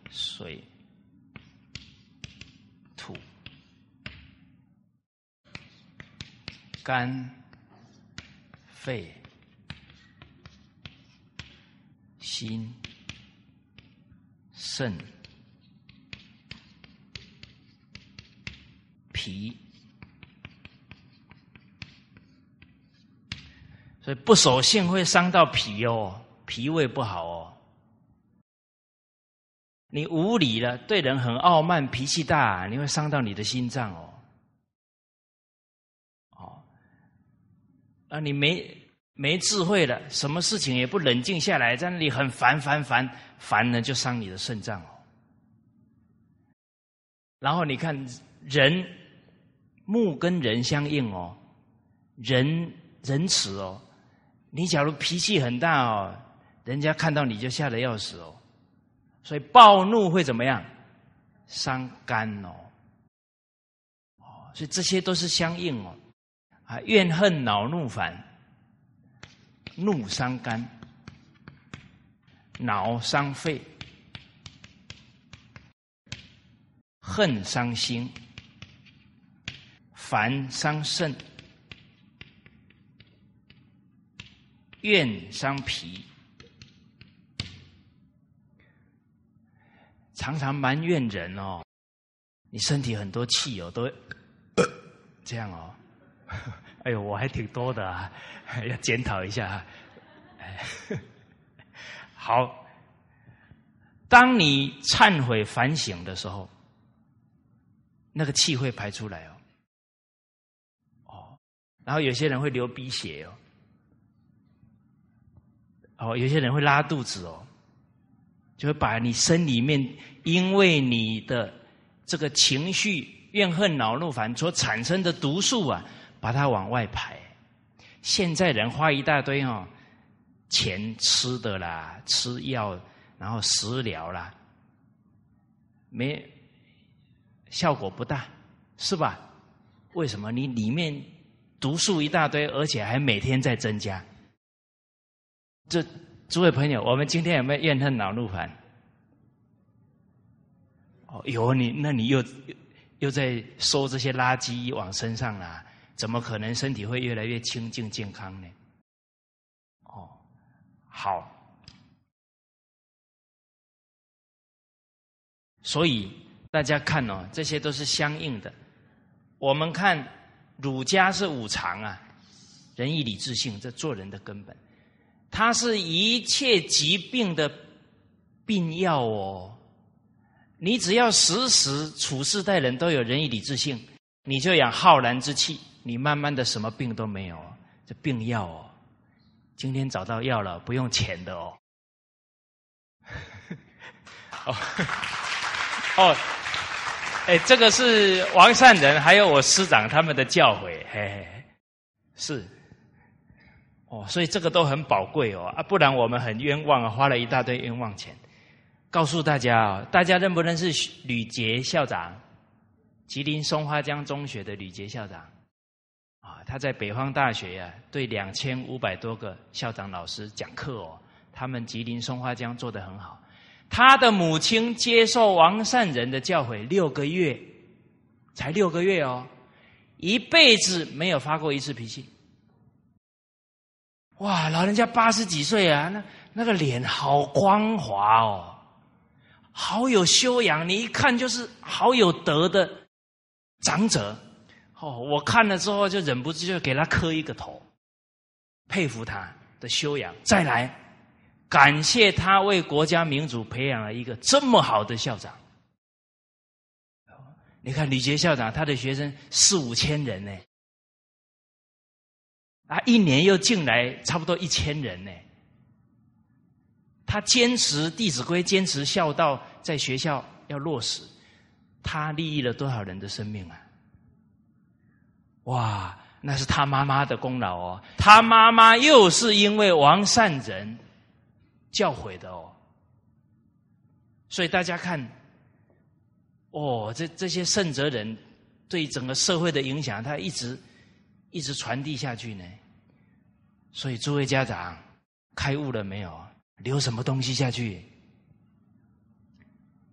水、土、肝、肺、心。肾、脾，不守信会伤到脾哦，脾胃不好哦。你无礼了，对人很傲慢，脾气大，你会伤到你的心脏哦。哦，啊，你没没智慧了，什么事情也不冷静下来，在那里很烦烦烦。烦呢，就伤你的肾脏哦。然后你看人木跟人相应哦，人仁慈哦。你假如脾气很大哦，人家看到你就吓得要死哦。所以暴怒会怎么样？伤肝哦。哦，所以这些都是相应哦。啊，怨恨恼怒烦，怒伤肝。恼伤肺，恨伤心，烦伤肾，怨伤脾，常常埋怨人哦，你身体很多气哦，都 *coughs* 这样哦。*laughs* 哎呦，我还挺多的啊，*laughs* 要检讨一下。*laughs* 好，当你忏悔反省的时候，那个气会排出来哦。哦，然后有些人会流鼻血哦。哦，有些人会拉肚子哦，就会把你身里面因为你的这个情绪怨恨恼怒烦所产生的毒素啊，把它往外排。现在人花一大堆哦，钱吃的啦，吃药，然后食疗啦，没效果不大，是吧？为什么？你里面毒素一大堆，而且还每天在增加。这诸位朋友，我们今天有没有怨恨恼怒烦？哦，有你，那你又又在收这些垃圾往身上了，怎么可能身体会越来越清净健康呢？哦，好，所以大家看哦，这些都是相应的。我们看儒家是五常啊，仁义礼智信，这做人的根本。它是一切疾病的病药哦，你只要时时处事待人都有仁义礼智信，你就养浩然之气，你慢慢的什么病都没有，这病药哦。今天找到药了，不用钱的哦。*laughs* 哦哦，哎，这个是王善人还有我师长他们的教诲，嘿嘿，是。哦，所以这个都很宝贵哦啊，不然我们很冤枉啊，花了一大堆冤枉钱。告诉大家啊，大家认不认识吕杰校长？吉林松花江中学的吕杰校长啊，他在北方大学呀，对两千五百多个校长老师讲课哦。他们吉林松花江做得很好。他的母亲接受王善人的教诲六个月，才六个月哦，一辈子没有发过一次脾气。哇，老人家八十几岁啊，那那个脸好光滑哦，好有修养，你一看就是好有德的长者。哦，我看了之后就忍不住就给他磕一个头，佩服他的修养。再来，感谢他为国家民主培养了一个这么好的校长。你看李杰校长，他的学生四五千人呢。啊，一年又进来差不多一千人呢。他坚持《弟子规》，坚持孝道，在学校要落实，他利益了多少人的生命啊？哇，那是他妈妈的功劳哦。他妈妈又是因为王善人教诲的哦。所以大家看，哦，这这些圣哲人对整个社会的影响，他一直。一直传递下去呢，所以诸位家长开悟了没有？留什么东西下去？《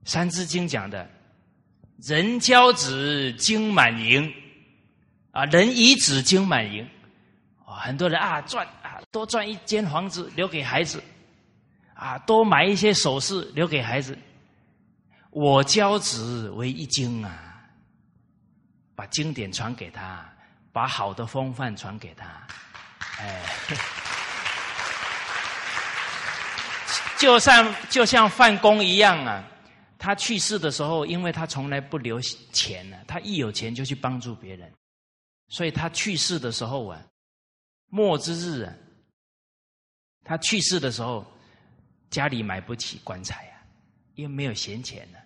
三字经》讲的“人教子经满盈”，啊，人以子经满盈。啊，很多人啊，赚啊，多赚一间房子留给孩子，啊，多买一些首饰留给孩子。我教子为一经啊，把经典传给他。把好的风范传给他，哎，就像就像范公一样啊，他去世的时候，因为他从来不留钱呢，他一有钱就去帮助别人，所以他去世的时候啊，末之日啊，他去世的时候，家里买不起棺材啊，因为没有闲钱呢，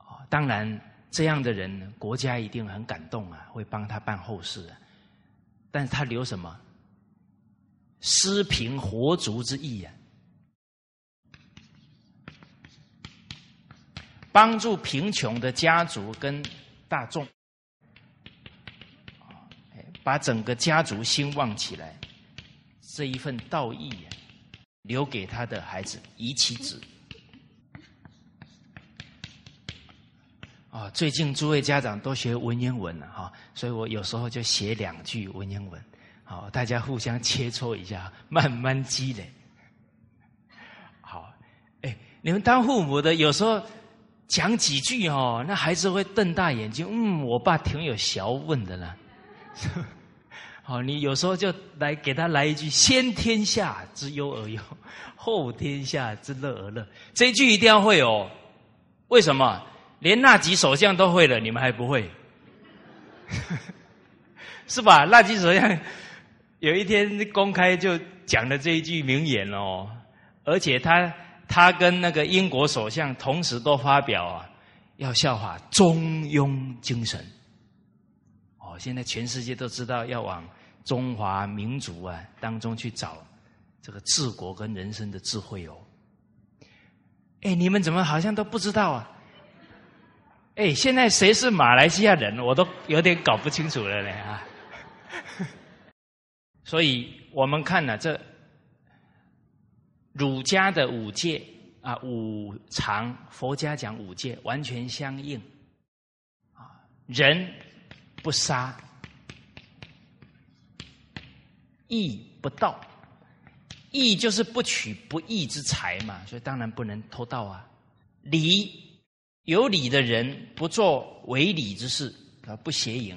哦，当然。这样的人，国家一定很感动啊，会帮他办后事。但是他留什么？施贫活族之意啊，帮助贫穷的家族跟大众，把整个家族兴旺起来。这一份道义啊，留给他的孩子，遗其子。啊，最近诸位家长都学文言文了哈，所以我有时候就写两句文言文，好，大家互相切磋一下，慢慢积累。好，哎，你们当父母的有时候讲几句哦，那孩子会瞪大眼睛。嗯，我爸挺有学问的呢。*laughs* 好，你有时候就来给他来一句“先天下之忧而忧，*laughs* 后天下之乐而乐”，这一句一定要会哦。为什么？连那吉首相都会了，你们还不会？*laughs* 是吧？那吉首相有一天公开就讲了这一句名言哦，而且他他跟那个英国首相同时都发表啊，要效法中庸精神。哦，现在全世界都知道要往中华民族啊当中去找这个治国跟人生的智慧哦。哎，你们怎么好像都不知道啊？哎，现在谁是马来西亚人，我都有点搞不清楚了呢啊！*laughs* 所以我们看呢，这儒家的五戒啊，五常，佛家讲五戒，完全相应啊。人不杀，义不盗，义就是不取不义之财嘛，所以当然不能偷盗啊。礼有礼的人不做违礼之事啊，不邪淫。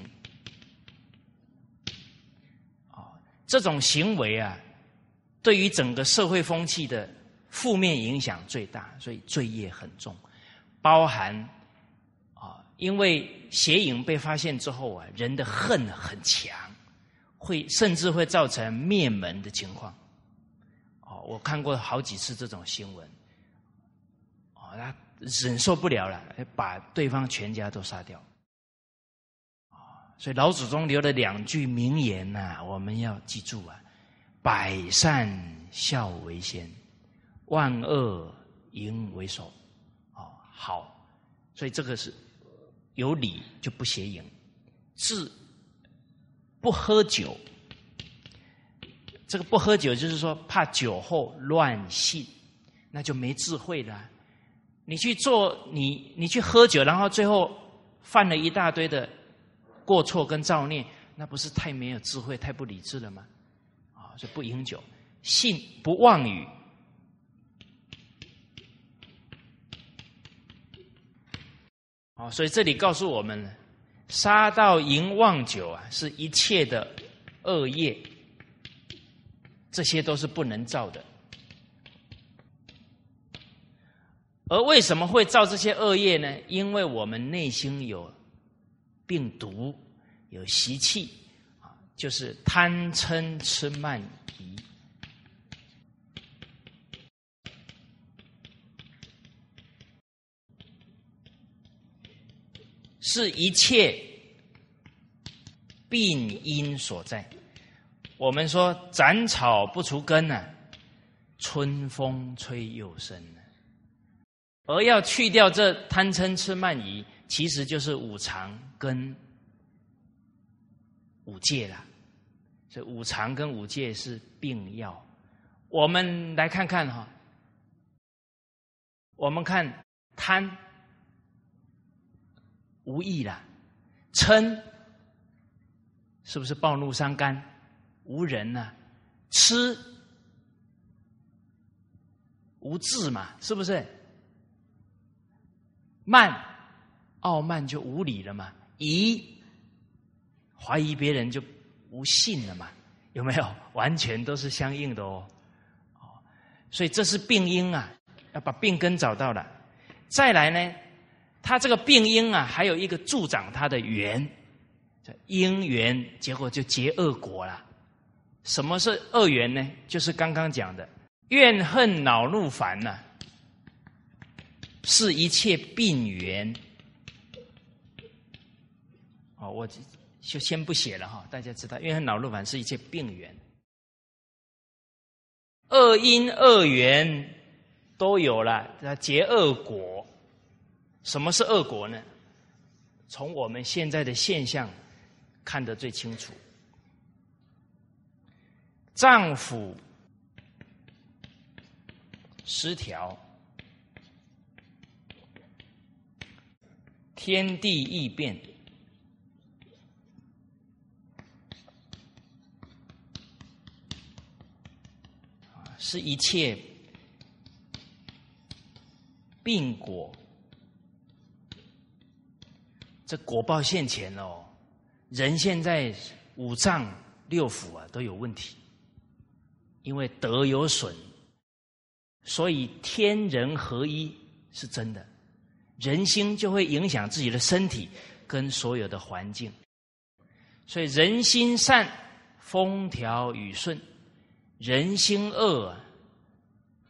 啊这种行为啊，对于整个社会风气的负面影响最大，所以罪业很重，包含啊，因为邪淫被发现之后啊，人的恨很强，会甚至会造成灭门的情况。哦，我看过好几次这种新闻，哦，那忍受不了了，把对方全家都杀掉。所以老祖宗留了两句名言呐，我们要记住啊：百善孝为先，万恶淫为首。哦，好，所以这个是有理就不邪淫，智不喝酒。这个不喝酒就是说怕酒后乱性，那就没智慧了。你去做你你去喝酒，然后最后犯了一大堆的。过错跟造孽，那不是太没有智慧、太不理智了吗？啊，所以不饮酒，信不妄语。啊，所以这里告诉我们，杀盗淫妄酒啊，是一切的恶业，这些都是不能造的。而为什么会造这些恶业呢？因为我们内心有。病毒有习气啊，就是贪嗔痴慢疑，是一切病因所在。我们说斩草不除根呢，春风吹又生呢而要去掉这贪嗔痴慢疑。其实就是五常跟五戒啦，所以五常跟五戒是病药。我们来看看哈，我们看贪无益啦，嗔是不是暴怒伤肝？无人呐，痴无智嘛，是不是？慢。傲慢就无理了嘛，疑怀疑别人就无信了嘛，有没有？*laughs* 完全都是相应的哦，哦，所以这是病因啊，要把病根找到了。再来呢，他这个病因啊，还有一个助长他的缘，因缘，结果就结恶果了。什么是恶缘呢？就是刚刚讲的怨恨、恼怒、烦呐，是一切病源。哦，我就先不写了哈，大家知道，因为恼怒烦是一切病源，恶因恶缘都有了，要结恶果。什么是恶果呢？从我们现在的现象看得最清楚，脏腑失调，天地异变。是一切病果，这果报现前哦，人现在五脏六腑啊都有问题，因为德有损，所以天人合一是真的，人心就会影响自己的身体跟所有的环境，所以人心善，风调雨顺；人心恶。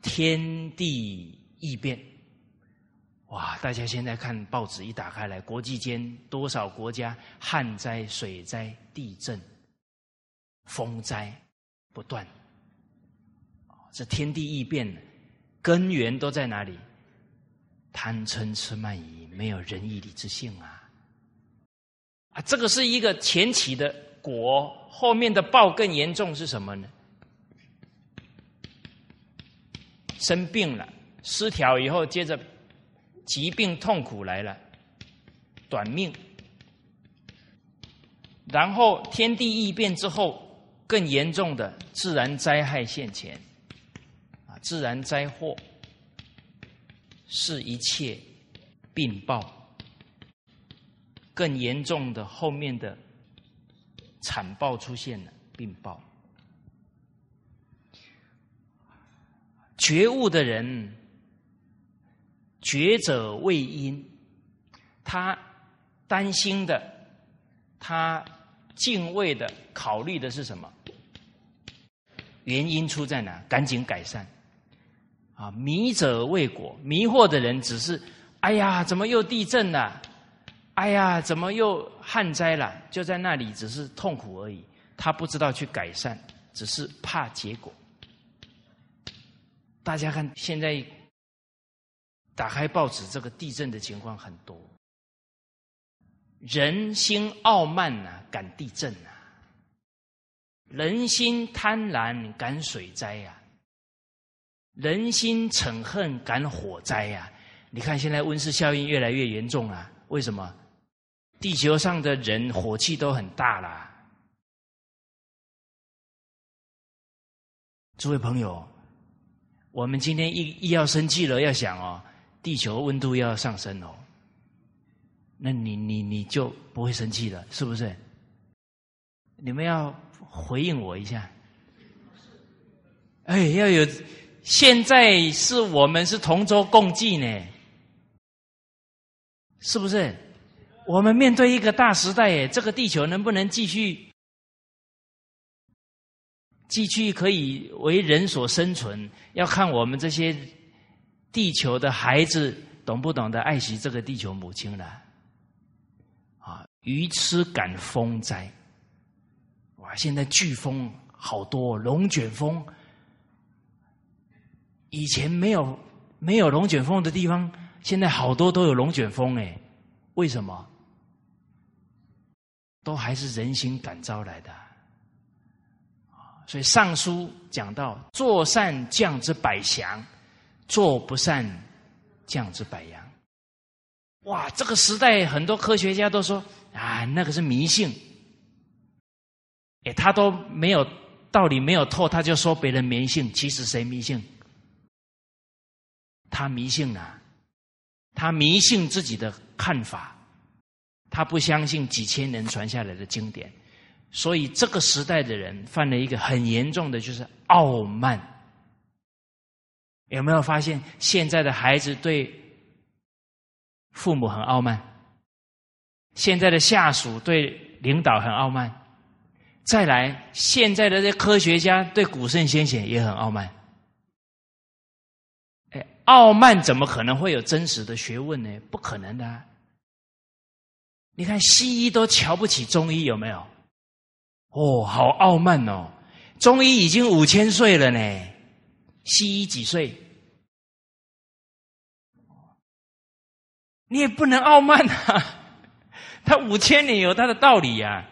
天地异变，哇！大家现在看报纸一打开来，国际间多少国家旱灾、水灾、地震、风灾不断，这天地异变，根源都在哪里？贪嗔痴慢疑，没有仁义礼智信啊！啊，这个是一个前期的果，后面的报更严重是什么呢？生病了，失调以后，接着疾病痛苦来了，短命。然后天地异变之后，更严重的自然灾害现前，啊，自然灾祸是一切病报。更严重的后面的惨报出现了，病报。觉悟的人，觉者为因，他担心的，他敬畏的，考虑的是什么？原因出在哪？赶紧改善。啊，迷者未果，迷惑的人只是，哎呀，怎么又地震了？哎呀，怎么又旱灾了？就在那里，只是痛苦而已。他不知道去改善，只是怕结果。大家看，现在打开报纸，这个地震的情况很多。人心傲慢呐，赶地震呐；人心贪婪，赶水灾呀；人心嗔恨，赶火灾呀。你看，现在温室效应越来越严重了。为什么？地球上的人火气都很大啦。诸位朋友。我们今天一一要生气了，要想哦，地球温度要上升哦，那你你你就不会生气了，是不是？你们要回应我一下。哎，要有，现在是我们是同舟共济呢，是不是？我们面对一个大时代，这个地球能不能继续？继续可以为人所生存，要看我们这些地球的孩子懂不懂得爱惜这个地球母亲了。啊，鱼吃赶风灾，哇！现在飓风好多，龙卷风，以前没有没有龙卷风的地方，现在好多都有龙卷风哎，为什么？都还是人心感召来的。所以《尚书》讲到：“做善降之百祥，做不善降之百阳。”哇，这个时代很多科学家都说：“啊，那个是迷信。”哎，他都没有道理没有透，他就说别人迷信。其实谁迷信？他迷信啊！他迷信自己的看法，他不相信几千年传下来的经典。所以这个时代的人犯了一个很严重的，就是傲慢。有没有发现现在的孩子对父母很傲慢？现在的下属对领导很傲慢。再来，现在的这科学家对古圣先贤也很傲慢。傲慢怎么可能会有真实的学问呢？不可能的。你看西医都瞧不起中医，有没有？哦，好傲慢哦！中医已经五千岁了呢，西医几岁？你也不能傲慢啊！*laughs* 他五千年有他的道理呀。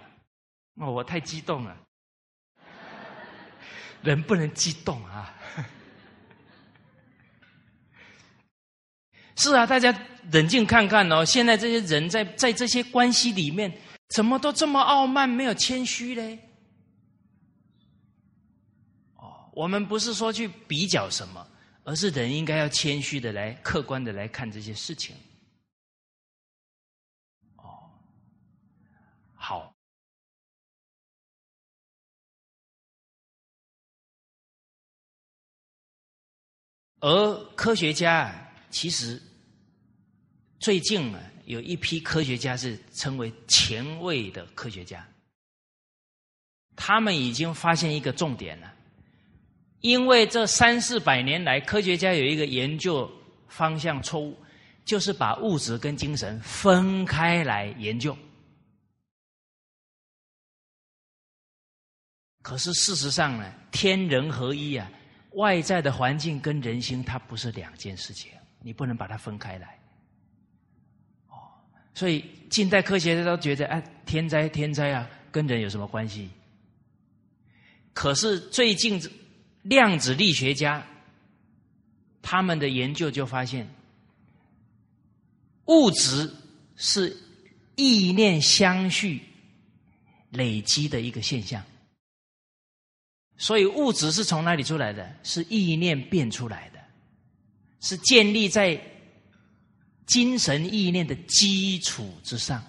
哦，我太激动了，人不能激动啊！是啊，大家冷静看看哦，现在这些人在在这些关系里面。怎么都这么傲慢，没有谦虚嘞？哦，我们不是说去比较什么，而是人应该要谦虚的来客观的来看这些事情。哦，好。而科学家其实最近啊，有一批科学家是称为前卫的科学家，他们已经发现一个重点了。因为这三四百年来，科学家有一个研究方向错误，就是把物质跟精神分开来研究。可是事实上呢，天人合一啊。外在的环境跟人心，它不是两件事情，你不能把它分开来。所以近代科学家都觉得，哎，天灾天灾啊，跟人有什么关系？可是最近量子力学家他们的研究就发现，物质是意念相续累积的一个现象。所以物质是从哪里出来的？是意念变出来的，是建立在精神意念的基础之上。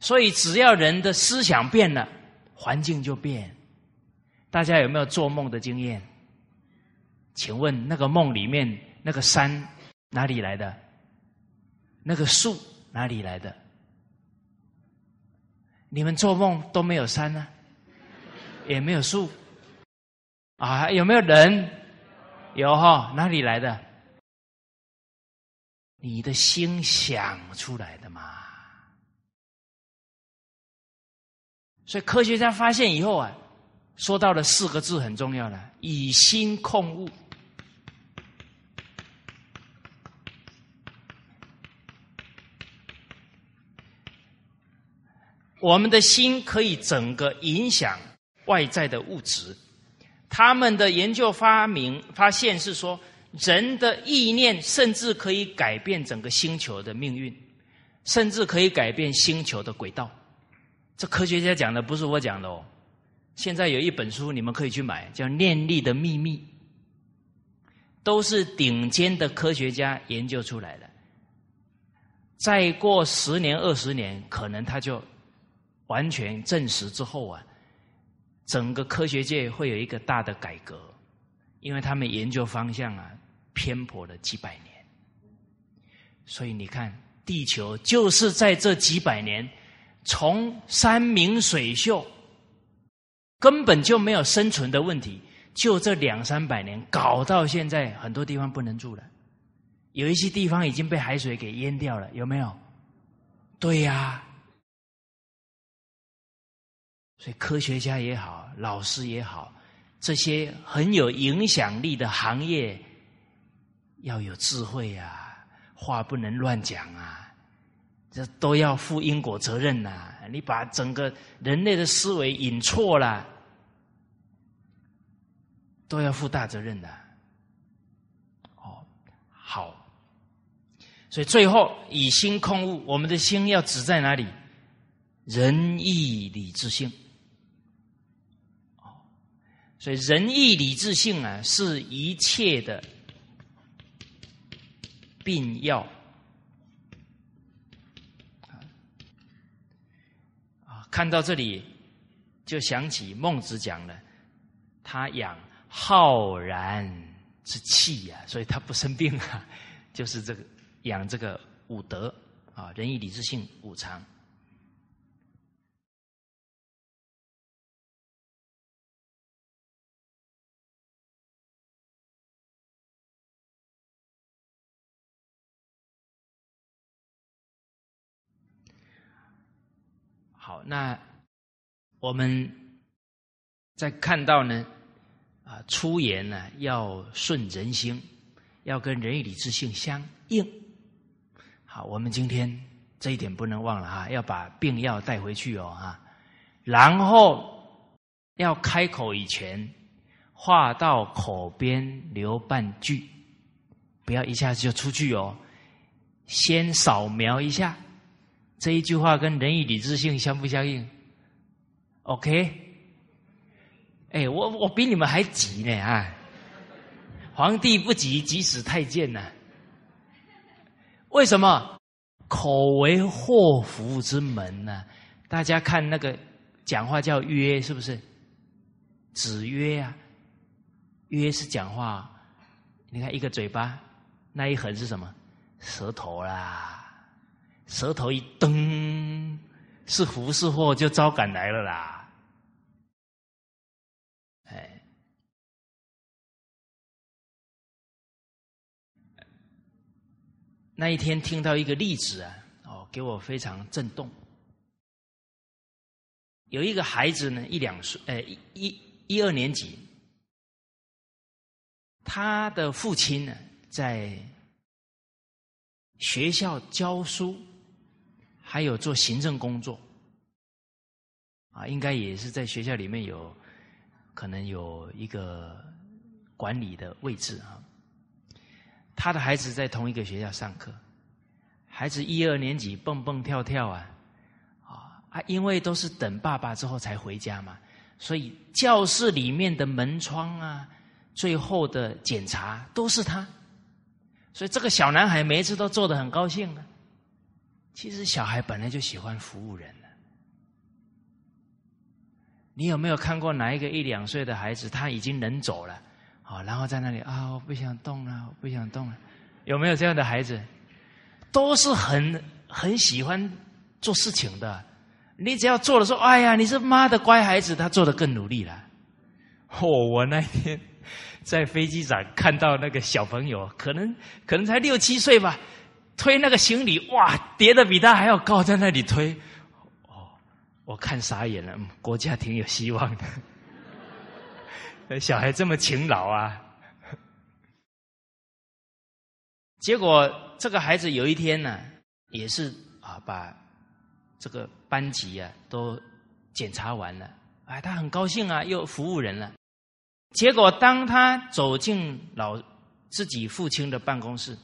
所以只要人的思想变了，环境就变。大家有没有做梦的经验？请问那个梦里面那个山哪里来的？那个树哪里来的？你们做梦都没有山呢，也没有树，啊，有没有人？有哈，哪里来的？你的心想出来的嘛。所以科学家发现以后啊，说到了四个字很重要的：以心控物。我们的心可以整个影响外在的物质。他们的研究发明发现是说，人的意念甚至可以改变整个星球的命运，甚至可以改变星球的轨道。这科学家讲的不是我讲的哦。现在有一本书你们可以去买，叫《念力的秘密》，都是顶尖的科学家研究出来的。再过十年二十年，可能他就。完全证实之后啊，整个科学界会有一个大的改革，因为他们研究方向啊偏颇了几百年，所以你看，地球就是在这几百年，从山明水秀，根本就没有生存的问题，就这两三百年搞到现在，很多地方不能住了，有一些地方已经被海水给淹掉了，有没有？对呀。所以科学家也好，老师也好，这些很有影响力的行业，要有智慧啊，话不能乱讲啊，这都要负因果责任呐。你把整个人类的思维引错了，都要负大责任的。哦，好，所以最后以心控物，我们的心要指在哪里？仁义礼智信。所以仁义礼智信啊，是一切的病药啊！看到这里，就想起孟子讲了，他养浩然之气呀，所以他不生病啊，就是这个养这个五德啊，仁义礼智信五常。好，那我们在看到呢，啊，出言呢要顺人心，要跟仁义礼智信相应。好，我们今天这一点不能忘了哈，要把病药带回去哦哈。然后要开口以前，话到口边留半句，不要一下子就出去哦，先扫描一下。这一句话跟仁义礼智信相不相应？OK，哎，我我比你们还急呢啊！皇帝不急，急死太监呢。为什么？口为祸福之门呢？大家看那个讲话叫约，是不是？子曰啊，约是讲话。你看一个嘴巴，那一横是什么？舌头啦，舌头一蹬，是福是祸就招赶来了啦。哎，那一天听到一个例子啊，哦，给我非常震动。有一个孩子呢，一两岁，呃，一一一二年级，他的父亲呢，在。学校教书，还有做行政工作，啊，应该也是在学校里面有可能有一个管理的位置啊。他的孩子在同一个学校上课，孩子一二年级蹦蹦跳跳啊，啊啊，因为都是等爸爸之后才回家嘛，所以教室里面的门窗啊，最后的检查都是他。所以这个小男孩每一次都做的很高兴啊。其实小孩本来就喜欢服务人的。你有没有看过哪一个一两岁的孩子他已经能走了好？然后在那里啊，我不想动了，我不想动了。有没有这样的孩子？都是很很喜欢做事情的。你只要做了说，哎呀，你是妈的乖孩子，他做的更努力了。哦，我那天。在飞机上看到那个小朋友，可能可能才六七岁吧，推那个行李，哇，叠的比他还要高，在那里推。哦，我看傻眼了，国家挺有希望的。*laughs* 小孩这么勤劳啊！*laughs* 结果这个孩子有一天呢，也是啊，把这个班级啊都检查完了，哎，他很高兴啊，又服务人了。结果，当他走进老自己父亲的办公室，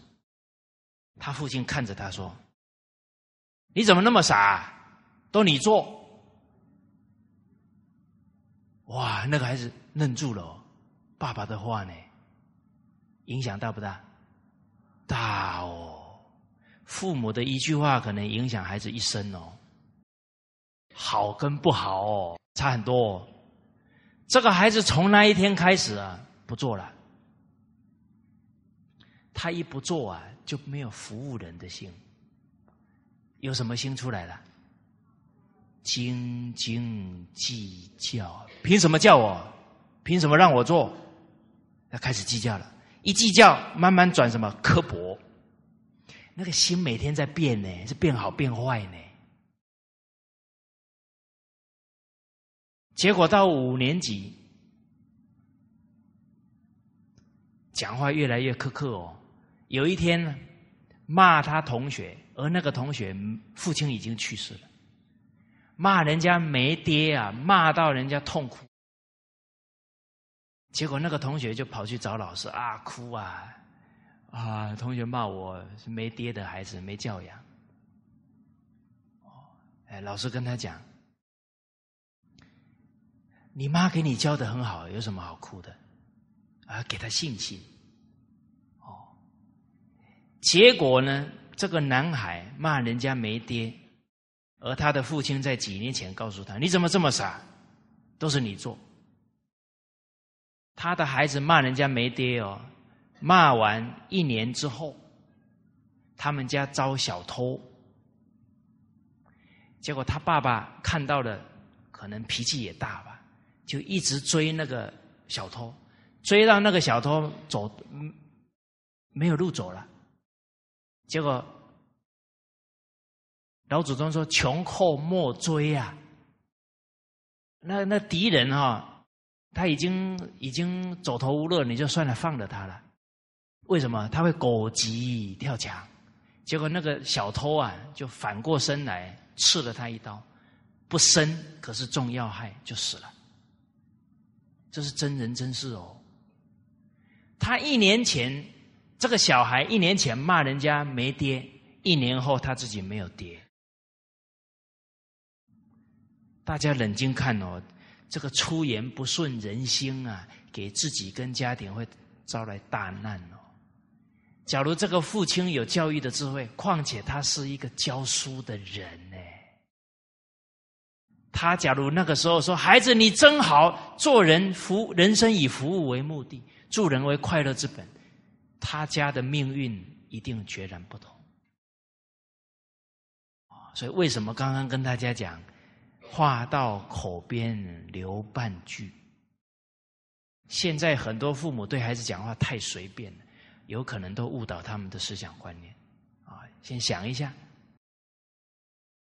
他父亲看着他说：“你怎么那么傻？都你做。”哇，那个孩子愣住了。爸爸的话呢，影响大不大？大哦！父母的一句话可能影响孩子一生哦。好跟不好哦，差很多。哦。这个孩子从那一天开始啊，不做了。他一不做啊，就没有服务人的心。有什么心出来了？斤斤计较，凭什么叫我？凭什么让我做？他开始计较了。一计较，慢慢转什么刻薄？那个心每天在变呢，是变好变坏呢。结果到五年级，讲话越来越苛刻哦。有一天呢，骂他同学，而那个同学父亲已经去世了，骂人家没爹啊，骂到人家痛哭。结果那个同学就跑去找老师啊，哭啊啊！同学骂我是没爹的孩子，没教养。哎，老师跟他讲。你妈给你教的很好，有什么好哭的？啊，给他信心。结果呢？这个男孩骂人家没爹，而他的父亲在几年前告诉他：“你怎么这么傻？都是你做。”他的孩子骂人家没爹哦，骂完一年之后，他们家遭小偷，结果他爸爸看到了，可能脾气也大吧。就一直追那个小偷，追到那个小偷走，嗯没有路走了。结果老祖宗说：“穷寇莫追啊！”那那敌人哈，他已经已经走投无路，你就算了，放了他了。为什么？他会狗急跳墙。结果那个小偷啊，就反过身来刺了他一刀，不深，可是中要害，就死了。这是真人真事哦。他一年前，这个小孩一年前骂人家没爹，一年后他自己没有爹。大家冷静看哦，这个出言不顺人心啊，给自己跟家庭会招来大难哦。假如这个父亲有教育的智慧，况且他是一个教书的人呢。他假如那个时候说：“孩子，你真好，做人服人生以服务为目的，助人为快乐之本。”他家的命运一定截然不同。所以为什么刚刚跟大家讲“话到口边留半句”？现在很多父母对孩子讲话太随便了。有可能都误导他们的思想观念，啊，先想一下，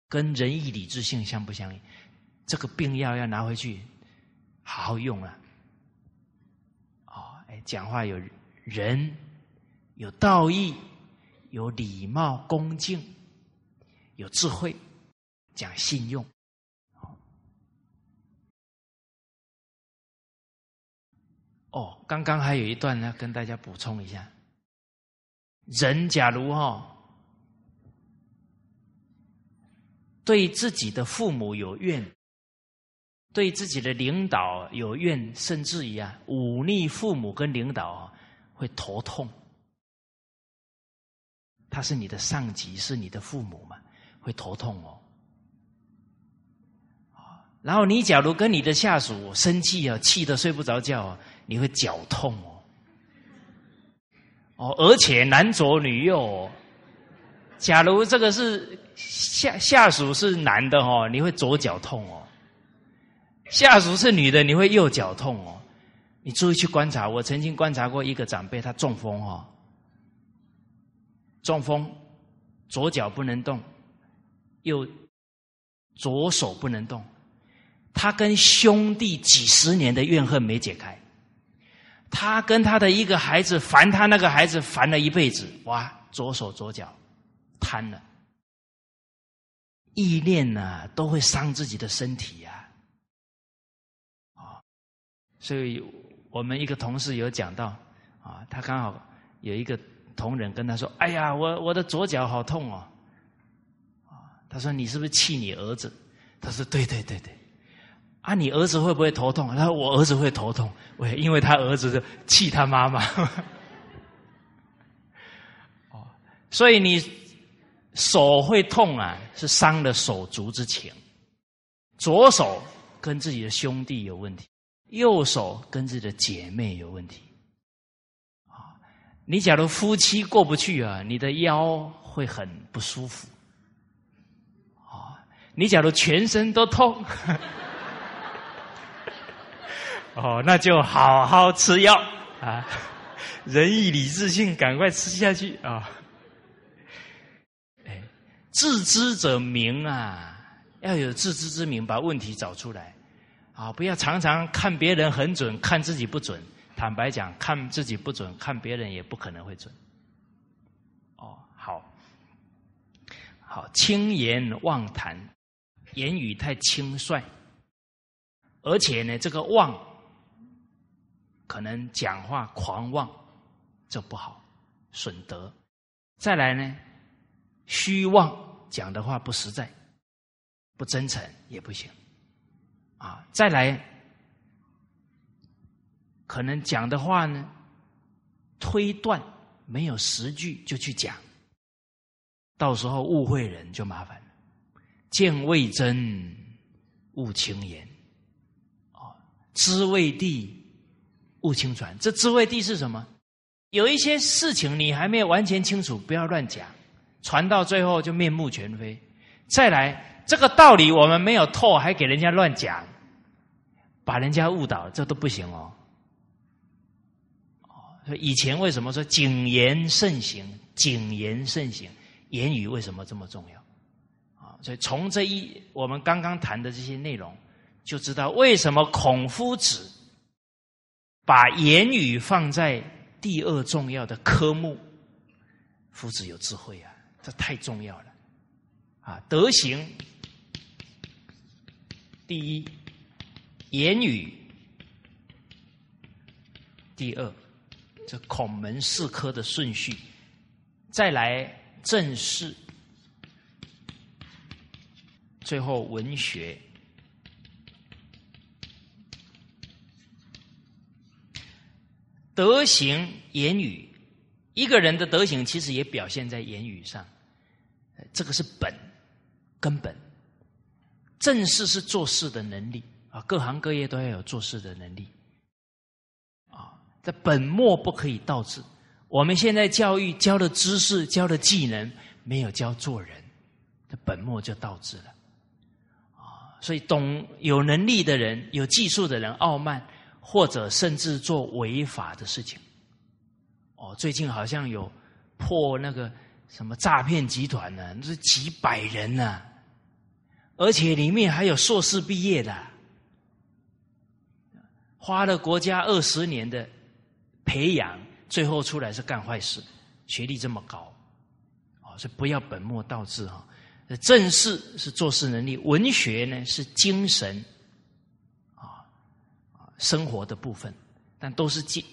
跟仁义礼智信相不相应？这个病药要拿回去好好用啊！哦，哎，讲话有仁，有道义，有礼貌恭敬，有智慧，讲信用。哦，刚刚还有一段呢，跟大家补充一下。人假如哈对自己的父母有怨，对自己的领导有怨，甚至于啊忤逆父母跟领导会头痛。他是你的上级，是你的父母嘛，会头痛哦。然后你假如跟你的下属生气啊，气得睡不着觉啊，你会脚痛哦。哦，而且男左女右。哦假如这个是下下属是男的哦，你会左脚痛哦；下属是女的，你会右脚痛哦。你注意去观察，我曾经观察过一个长辈，他中风哦，中风，左脚不能动，右左手不能动，他跟兄弟几十年的怨恨没解开。他跟他的一个孩子烦他那个孩子烦了一辈子，哇，左手左脚瘫了，意念呢都会伤自己的身体呀，啊，所以我们一个同事有讲到啊，他刚好有一个同仁跟他说：“哎呀，我我的左脚好痛哦。”，他说：“你是不是气你儿子？”他说：“对对对对。”啊，你儿子会不会头痛？他说：“我儿子会头痛，喂，因为他儿子气他妈妈。*laughs* 哦，所以你手会痛啊，是伤了手足之情。左手跟自己的兄弟有问题，右手跟自己的姐妹有问题。你假如夫妻过不去啊，你的腰会很不舒服。哦，你假如全身都痛。*laughs* 哦，那就好好吃药啊！仁义礼智信，赶快吃下去啊！哎，自知者明啊，要有自知之明，把问题找出来啊！不要常常看别人很准，看自己不准。坦白讲，看自己不准，看别人也不可能会准。哦，好，好，轻言妄谈，言语太轻率，而且呢，这个妄。可能讲话狂妄，这不好，损德。再来呢，虚妄，讲的话不实在，不真诚也不行。啊，再来，可能讲的话呢，推断没有实据就去讲，到时候误会人就麻烦了。见未真，勿轻言。啊，知未地。不清传，这知未地是什么？有一些事情你还没有完全清楚，不要乱讲，传到最后就面目全非。再来，这个道理我们没有透，还给人家乱讲，把人家误导，这都不行哦。哦，以前为什么说谨言慎行？谨言慎行，言语为什么这么重要？啊，所以从这一我们刚刚谈的这些内容，就知道为什么孔夫子。把言语放在第二重要的科目，夫子有智慧啊，这太重要了啊！德行第一，言语第二，这孔门四科的顺序，再来正式。最后文学德行言语，一个人的德行其实也表现在言语上，这个是本，根本，正事是做事的能力，啊，各行各业都要有做事的能力。这本末不可以倒置。我们现在教育教的知识、教的技能，没有教做人，这本末就倒置了啊。所以，懂有能力的人、有技术的人傲慢，或者甚至做违法的事情。哦，最近好像有破那个什么诈骗集团呢，那是几百人呢。而且里面还有硕士毕业的，花了国家二十年的培养，最后出来是干坏事，学历这么高，哦，所以不要本末倒置哈。正事是做事能力，文学呢是精神，啊生活的部分，但都是以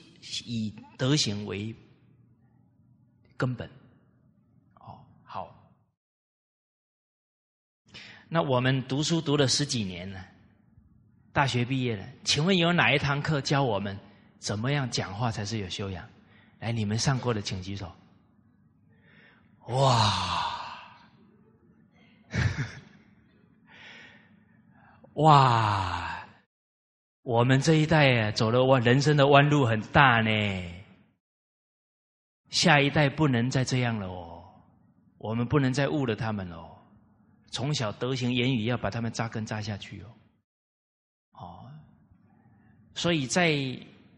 以德行为根本。哦，好那我们读书读了十几年了，大学毕业了，请问有哪一堂课教我们怎么样讲话才是有修养？来，你们上过的请举手。哇，*laughs* 哇，我们这一代啊，走了弯人生的弯路很大呢。下一代不能再这样了哦，我们不能再误了他们哦。从小德行言语要把他们扎根扎下去哦，哦，所以在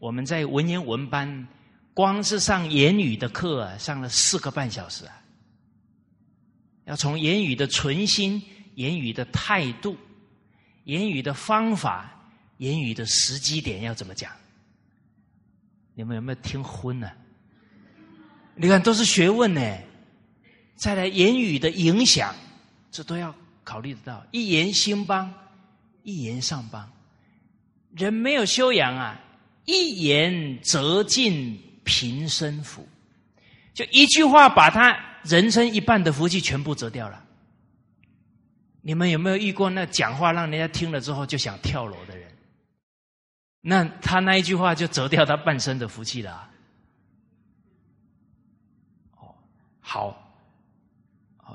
我们在文言文班，光是上言语的课啊，上了四个半小时啊，要从言语的存心、言语的态度、言语的方法、言语的时机点要怎么讲，你们有没有听昏呢？你看都是学问呢，再来言语的影响。这都要考虑得到，一言兴邦，一言丧邦。人没有修养啊，一言折尽平生福，就一句话把他人生一半的福气全部折掉了。你们有没有遇过那讲话让人家听了之后就想跳楼的人？那他那一句话就折掉他半生的福气了。哦，好。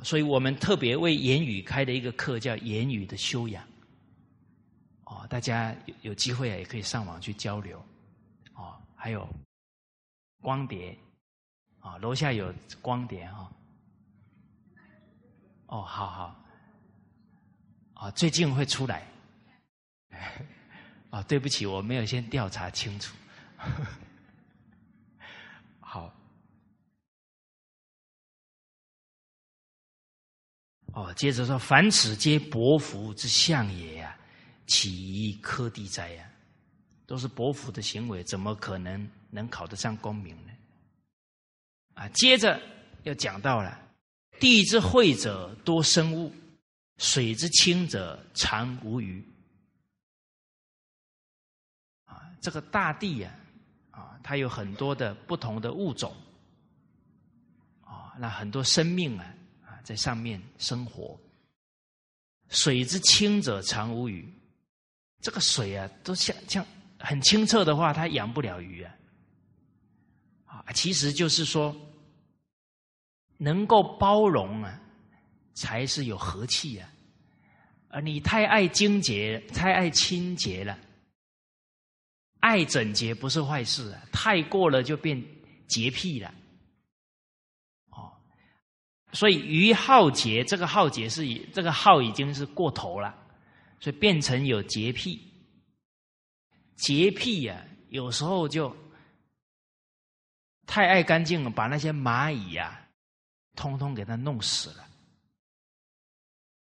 所以我们特别为言语开的一个课，叫言语的修养。哦，大家有有机会，也可以上网去交流。还有光碟，啊，楼下有光碟哈。哦，好好。啊，最近会出来。*laughs* 啊，对不起，我没有先调查清楚。*laughs* 好。哦，接着说，凡此皆薄福之相也呀，岂科第哉呀？都是伯父的行为，怎么可能能考得上功名呢？啊，接着又讲到了，地之惠者多生物，水之清者常无鱼。啊，这个大地呀，啊，它有很多的不同的物种，啊，那很多生命啊啊。在上面生活，水之清者常无鱼。这个水啊，都像像很清澈的话，它养不了鱼啊。啊，其实就是说，能够包容啊，才是有和气啊。而你太爱清洁，太爱清洁了，爱整洁不是坏事啊，太过了就变洁癖了。所以于好洁，这个好洁是以这个好已经是过头了，所以变成有洁癖。洁癖呀，有时候就太爱干净了，把那些蚂蚁呀，通通给它弄死了。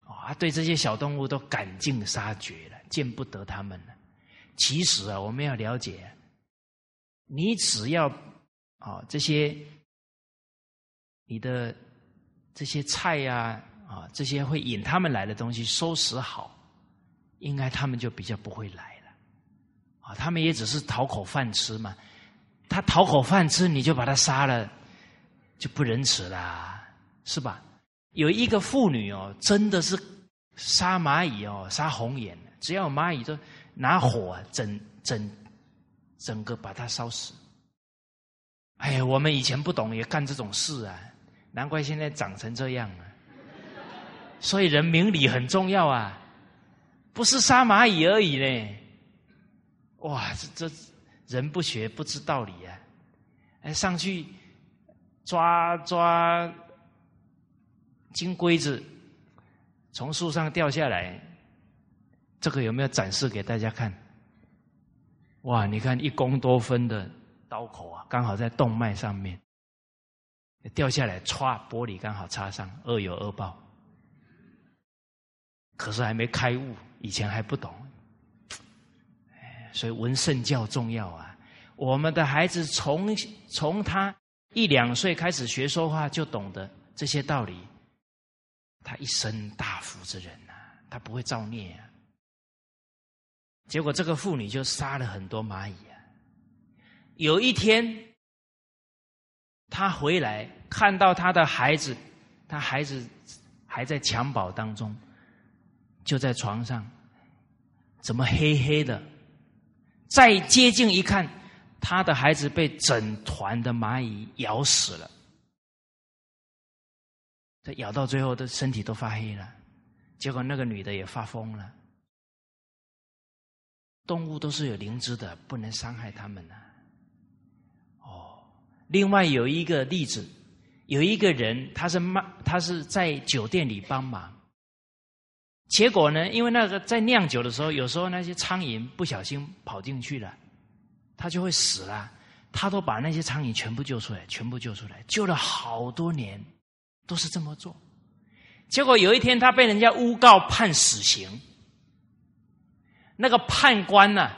啊，对这些小动物都赶尽杀绝了，见不得它们了。其实啊，我们要了解，你只要啊这些你的。这些菜呀，啊，这些会引他们来的东西收拾好，应该他们就比较不会来。啊，他们也只是讨口饭吃嘛。他讨口饭吃，你就把他杀了，就不仁慈啦，是吧？有一个妇女哦，真的是杀蚂蚁哦，杀红眼，只要蚂蚁都拿火整整整个把它烧死。哎呀，我们以前不懂也干这种事啊，难怪现在长成这样啊。所以人明理很重要啊，不是杀蚂蚁而已呢。哇，这这人不学不知道理啊！哎，上去抓抓金龟子，从树上掉下来，这个有没有展示给大家看？哇，你看一公多分的刀口啊，刚好在动脉上面掉下来，歘，玻璃刚好插上，恶有恶报。可是还没开悟，以前还不懂，所以闻圣教重要啊！我们的孩子从从他一两岁开始学说话，就懂得这些道理，他一生大福之人呐，他不会造孽啊。结果这个妇女就杀了很多蚂蚁啊。有一天，他回来看到他的孩子，他孩子还在襁褓当中。就在床上，怎么黑黑的？再接近一看，他的孩子被整团的蚂蚁咬死了。这咬到最后，的身体都发黑了。结果那个女的也发疯了。动物都是有灵知的，不能伤害他们呐。哦，另外有一个例子，有一个人，他是卖，他是在酒店里帮忙。结果呢？因为那个在酿酒的时候，有时候那些苍蝇不小心跑进去了，它就会死了。他都把那些苍蝇全部救出来，全部救出来，救了好多年，都是这么做。结果有一天，他被人家诬告判死刑，那个判官呢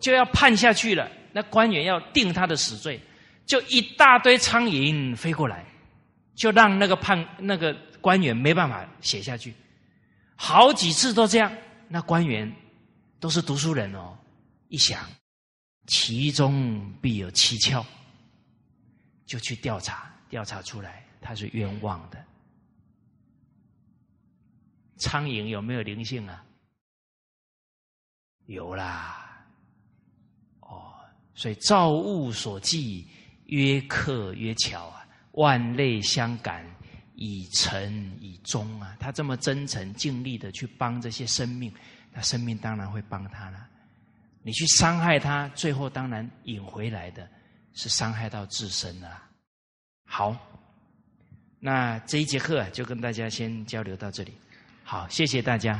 就要判下去了，那官员要定他的死罪，就一大堆苍蝇飞过来，就让那个判那个官员没办法写下去。好几次都这样，那官员都是读书人哦，一想其中必有蹊跷，就去调查，调查出来他是冤枉的。苍蝇有没有灵性啊？有啦，哦，所以造物所寄，曰客曰巧啊，万类相感。以诚以忠啊，他这么真诚尽力的去帮这些生命，那生命当然会帮他了。你去伤害他，最后当然引回来的是伤害到自身了。好，那这一节课就跟大家先交流到这里。好，谢谢大家。